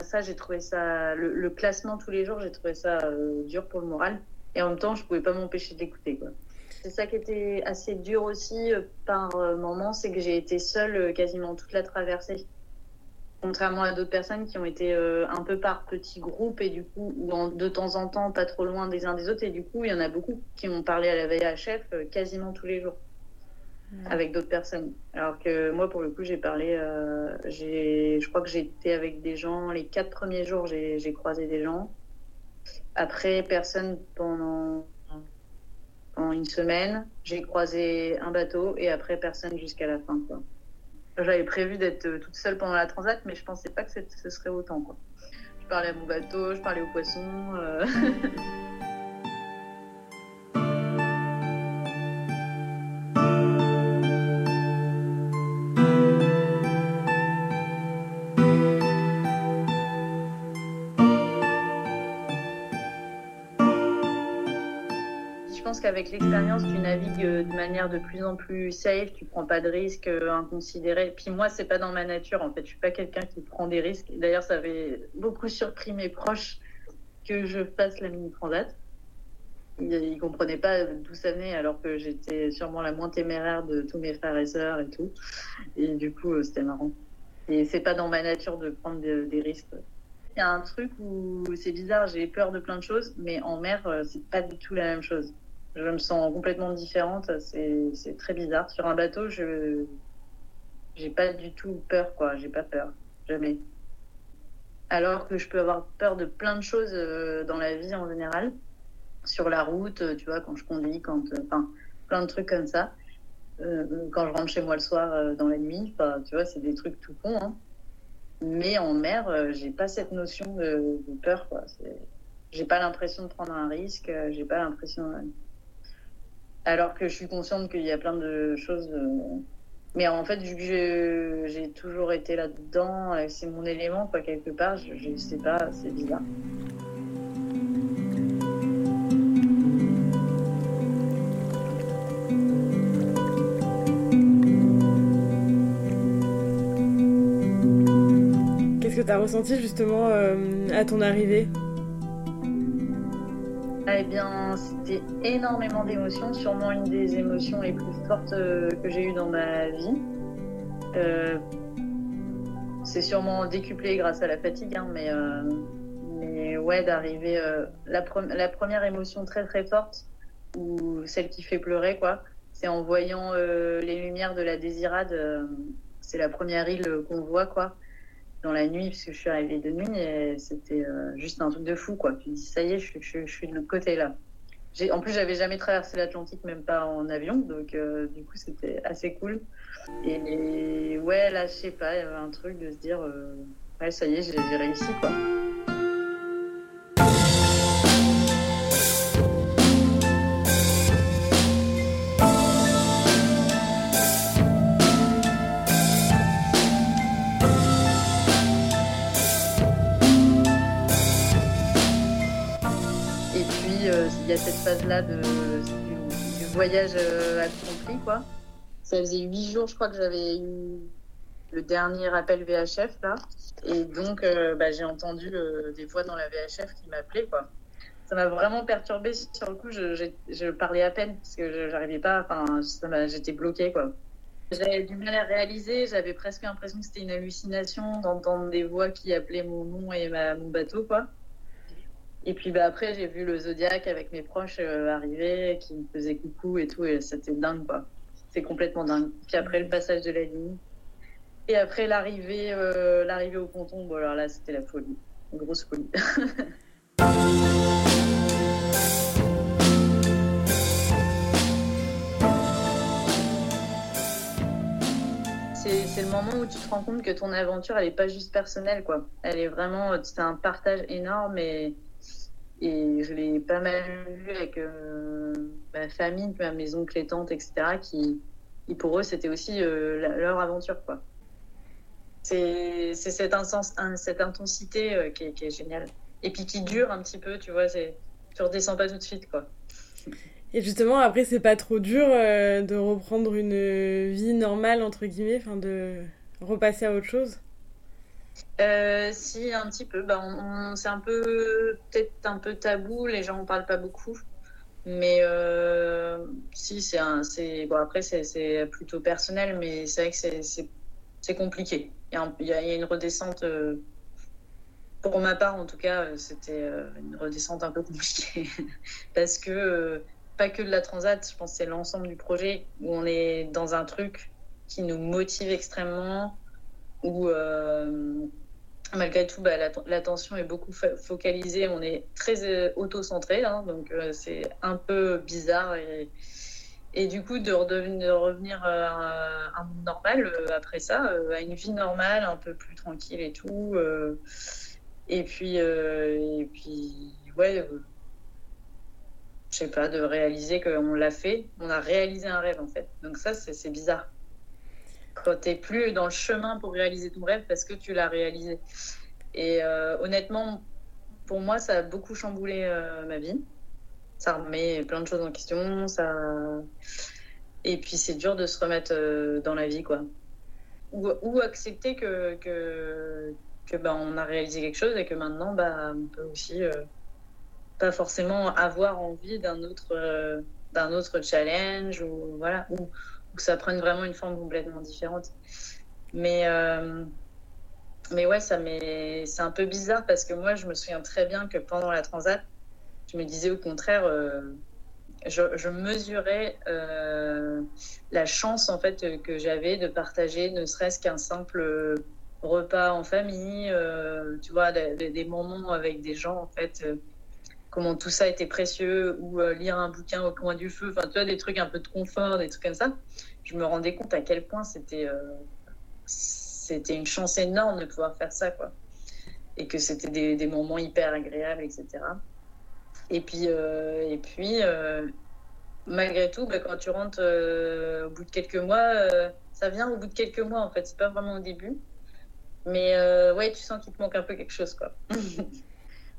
ça j'ai trouvé ça. Le, classement tous les jours, j'ai trouvé ça dur pour le moral. Et en même temps, je pouvais pas m'empêcher d'écouter, quoi. C'est ça qui était assez dur aussi par moment, c'est que j'ai été seule quasiment toute la traversée contrairement à d'autres personnes qui ont été euh, un peu par petits groupes et du coup, ou de temps en temps, pas trop loin des uns des autres. Et du coup, il y en a beaucoup qui ont parlé à la VHF euh, quasiment tous les jours avec d'autres personnes. Alors que moi, pour le coup, j'ai parlé, euh, j'ai, je crois que j'étais avec des gens, les quatre premiers jours, j'ai, croisé des gens. Après, personne pendant, pendant une semaine. J'ai croisé un bateau et après, personne jusqu'à la fin. Quoi. J'avais prévu d'être euh, toute seule pendant la transat, mais je pensais pas que ce serait autant. Je parlais à mon bateau, je parlais aux poissons. [LAUGHS] Avec l'expérience, tu navigues euh, de manière de plus en plus safe, tu prends pas de risques euh, inconsidérés. Puis moi, c'est pas dans ma nature, en fait. Je suis pas quelqu'un qui prend des risques. D'ailleurs, ça avait beaucoup surpris mes proches que je fasse la mini transat. Ils, ne comprenaient pas d'où ça venait, alors que j'étais sûrement la moins téméraire de tous mes frères et sœurs et tout. Et du coup, euh, c'était marrant. Et c'est pas dans ma nature de prendre des risques. Il y a un truc où c'est bizarre, j'ai peur de plein de choses, mais en mer, c'est pas du tout la même chose je me sens complètement différente. C'est très bizarre. Sur un bateau, je j'ai pas du tout peur, quoi. J'ai pas peur, jamais. Alors que je peux avoir peur de plein de choses euh, dans la vie en général, sur la route, euh, tu vois, quand je conduis, quand, euh, enfin, plein de trucs comme ça. quand je rentre chez moi le soir dans la nuit, tu vois, c'est des trucs tout cons. Hein. Mais en mer, j'ai pas cette notion de, peur, quoi. J'ai pas l'impression de prendre un risque. J'ai pas l'impression. Alors que je suis consciente qu'il y a plein de choses euh, Mais en fait, vu que j'ai toujours été là-dedans, c'est mon élément, quoi, quelque part, je, je sais pas, c'est bizarre. Qu'est-ce que tu as ressenti justement euh, à ton arrivée? Eh bien, c'était énormément d'émotions, sûrement une des émotions les plus fortes euh, que j'ai eues dans ma vie. Euh, c'est sûrement décuplé grâce à la fatigue, hein, mais, mais ouais, d'arriver. La, la, première émotion très très forte, ou celle qui fait pleurer, quoi, c'est en voyant les lumières de la Désirade. c'est la première île qu'on voit, quoi dans la nuit, parce que je suis arrivée de nuit, et c'était euh, juste un truc de fou, quoi. Puis ça y est, je suis de l'autre côté, là. En plus, j'avais jamais traversé l'Atlantique, même pas en avion, donc euh, du coup, c'était assez cool. Et, ouais, là, je sais pas, il y avait un truc de se dire, euh, ouais, ça y est, j'ai réussi, quoi. Cette phase-là du, voyage euh, accompli, quoi. Ça faisait huit jours, je crois, que j'avais eu le dernier appel VHF, là. Et donc, euh, bah, j'ai entendu euh, des voix dans la VHF qui m'appelaient, quoi. Ça m'a vraiment perturbée. Sur le coup, je, parlais à peine parce que j'arrivais pas, enfin, j'étais bloquée, quoi. J'avais du mal à réaliser, j'avais presque l'impression que c'était une hallucination d'entendre des voix qui appelaient mon nom et mon bateau, quoi. Et puis bah, après, j'ai vu le Zodiac avec mes proches euh, arriver, qui me faisaient coucou et tout, et c'était dingue, quoi. C'est complètement dingue. Puis après, le passage de la ligne. Et après, l'arrivée euh, l'arrivée au ponton, bon, alors là, c'était la folie. Une grosse folie. [LAUGHS] c'est le moment où tu te rends compte que ton aventure, elle n'est pas juste personnelle, quoi. Elle est vraiment, c'est un partage énorme et et je l'ai pas mal vu avec euh, ma famille, mes oncles et tantes, etc., qui, pour eux, c'était aussi euh, leur aventure. quoi. C'est cette, intensité euh, qui, est, qui, est, géniale. Et puis qui dure un petit peu, tu vois, tu redescends pas tout de suite. quoi. Et justement, après, c'est pas trop dur de reprendre une vie normale, entre guillemets, enfin de repasser à autre chose? Euh, si, un petit peu. Bah, c'est un peu, peut-être un peu tabou, les gens en parlent pas beaucoup. Mais euh, si, c'est après, c'est plutôt personnel, mais c'est vrai que c'est compliqué. Il y, a, il y, a, une redescente. Euh, pour ma part, en tout cas, c'était une redescente un peu compliquée. [LAUGHS] Parce que, pas que de la transat, je pense que c'est l'ensemble du projet où on est dans un truc qui nous motive extrêmement, où malgré tout, bah, l'attention est beaucoup focalisée. On est très euh, auto-centré, hein, donc euh, c'est un peu bizarre. Et, du coup, de, revenir à un monde normal après ça, à une vie normale, un peu plus tranquille et tout. et puis, et puis ouais, je sais pas, de réaliser qu'on l'a fait. On a réalisé un rêve en fait. Donc ça, c'est bizarre quand tu plus dans le chemin pour réaliser ton rêve parce que tu l'as réalisé. Et euh, honnêtement, pour moi, ça a beaucoup chamboulé euh, ma vie. Ça remet plein de choses en question. Ça... Et puis, c'est dur de se remettre euh, dans la vie, quoi. Ou, accepter que, que, que bah, on a réalisé quelque chose et que maintenant, bah, on peut aussi pas forcément avoir envie d'un autre, d'un autre challenge ou voilà. Que ça prenne vraiment une forme complètement différente. Mais, euh, mais ouais, ça c'est un peu bizarre parce que moi, je me souviens très bien que pendant la transat, je me disais au contraire, euh, je, mesurais euh, la chance en fait que j'avais de partager ne serait-ce qu'un simple repas en famille, tu vois, des, des, moments avec des gens en fait comment tout ça était précieux, ou euh, lire un bouquin au coin du feu, enfin, tu vois, des trucs un peu de confort, des trucs comme ça. Je me rendais compte à quel point c'était euh, une chance énorme de pouvoir faire ça, quoi. Et que c'était des, des, moments hyper agréables, etc. Et puis, euh, et puis malgré tout, bah, quand tu rentres au bout de quelques mois, ça vient au bout de quelques mois en fait, c'est pas vraiment au début. Mais ouais, tu sens qu'il te manque un peu quelque chose quoi. [LAUGHS]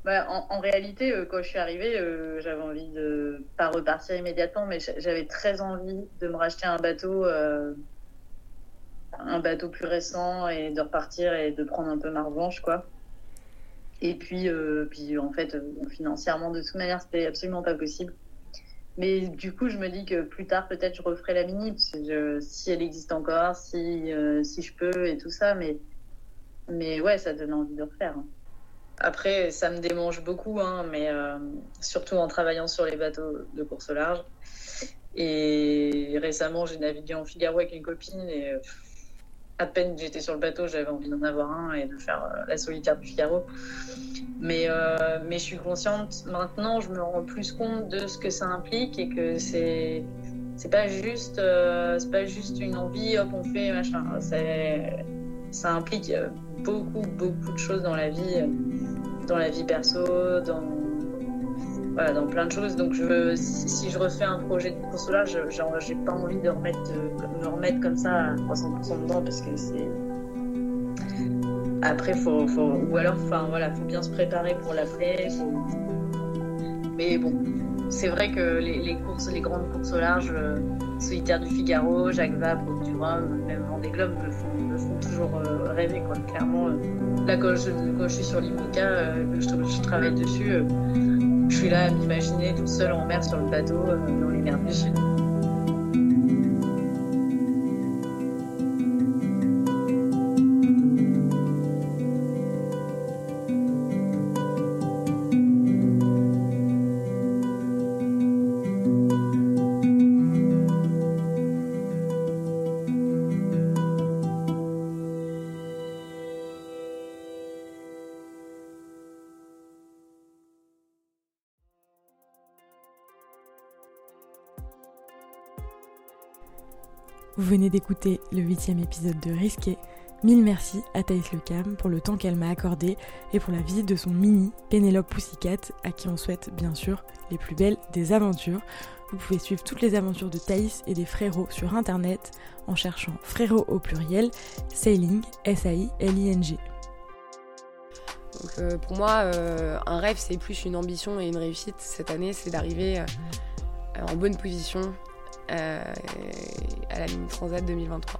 Bah, en, réalité, quand je suis arrivée, j'avais envie de pas repartir immédiatement, mais j'avais très envie de me racheter un bateau un bateau plus récent et de repartir et de prendre un peu ma revanche, quoi. Et puis, euh, puis en fait, euh, financièrement, de toute manière, c'était absolument pas possible. Mais du coup, je me dis que plus tard, peut-être, je referai la mini, si elle existe encore, si, euh, si je peux et tout ça. Mais, mais ouais, ça donne envie de refaire. Hein. Après, ça me démange beaucoup, hein, mais surtout en travaillant sur les bateaux de course au large. Et récemment, j'ai navigué en Figaro avec une copine et à peine j'étais sur le bateau, j'avais envie d'en avoir un et de faire euh, la solitaire du Figaro. Mais, euh, mais je suis consciente, maintenant, je me rends plus compte de ce que ça implique et que c'est. C'est pas juste, euh, c'est pas juste une envie, hop, on fait machin. Ça implique beaucoup, beaucoup de choses dans la vie, dans la vie perso, dans, voilà, dans plein de choses. Donc, je, si, je refais un projet de course là, j'ai pas envie de remettre, me remettre comme ça à 300% dedans parce que c'est. Après, faut, faut, ou alors, enfin voilà, faut bien se préparer pour l'après. Mais bon, c'est vrai que les, courses, les grandes courses au large, Solitaire du Figaro, Jacques Vabre, du Rhum, même Vendée Globe me font, font toujours euh, rêver, quoi. Clairement, euh, là, quand je, quand je suis sur l'IMOCA, je, je, travaille dessus je suis là à m'imaginer toute seule en mer sur le bateau euh, dans les mers du Sud. Vous venez d'écouter le huitième épisode de Risqué. Mille merci à Thaïs Lecam pour le temps qu'elle m'a accordé et pour la visite de son mini Pénélope Pussycat, à qui on souhaite bien sûr les plus belles des aventures. Vous pouvez suivre toutes les aventures de Thaïs et des frérots sur internet en cherchant frérots au pluriel, sailing, S-A-I-L-I-N-G. Euh, pour moi, euh, un rêve, c'est plus une ambition et une réussite. Cette année, c'est d'arriver euh, en bonne position à la Mini Transat 2023.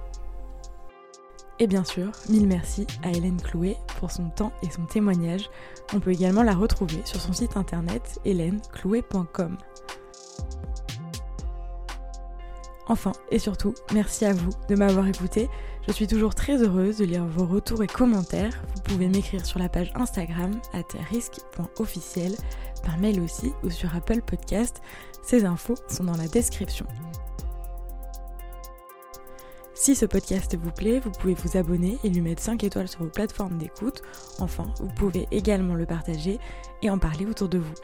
Et bien sûr, mille merci à Hélène Clouet pour son temps et son témoignage. On peut également la retrouver sur son site internet hélèneclouet.com. Enfin et surtout, merci à vous de m'avoir écouté. Je suis toujours très heureuse de lire vos retours et commentaires. Vous pouvez m'écrire sur la page Instagram at risque.officiel, par mail aussi ou sur Apple Podcast. Ces infos sont dans la description. Si ce podcast vous plaît, vous pouvez vous abonner et lui mettre 5 étoiles sur vos plateformes d'écoute. Enfin, vous pouvez également le partager et en parler autour de vous.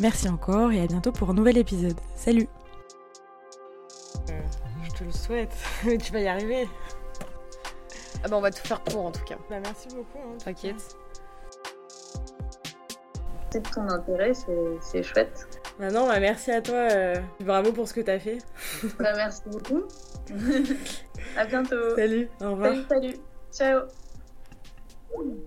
Merci encore et à bientôt pour un nouvel épisode. Salut euh, Je te le souhaite, [LAUGHS] tu vas y arriver. Ah bah on va tout faire pour en tout cas. Bah merci beaucoup. Hein, T'inquiète. C'est de ton intérêt, c'est chouette. Bah non, bah merci à toi. Euh, bravo pour ce que t'as fait. Bah merci beaucoup. [LAUGHS] à bientôt. Salut, au revoir. Salut, salut. Ciao.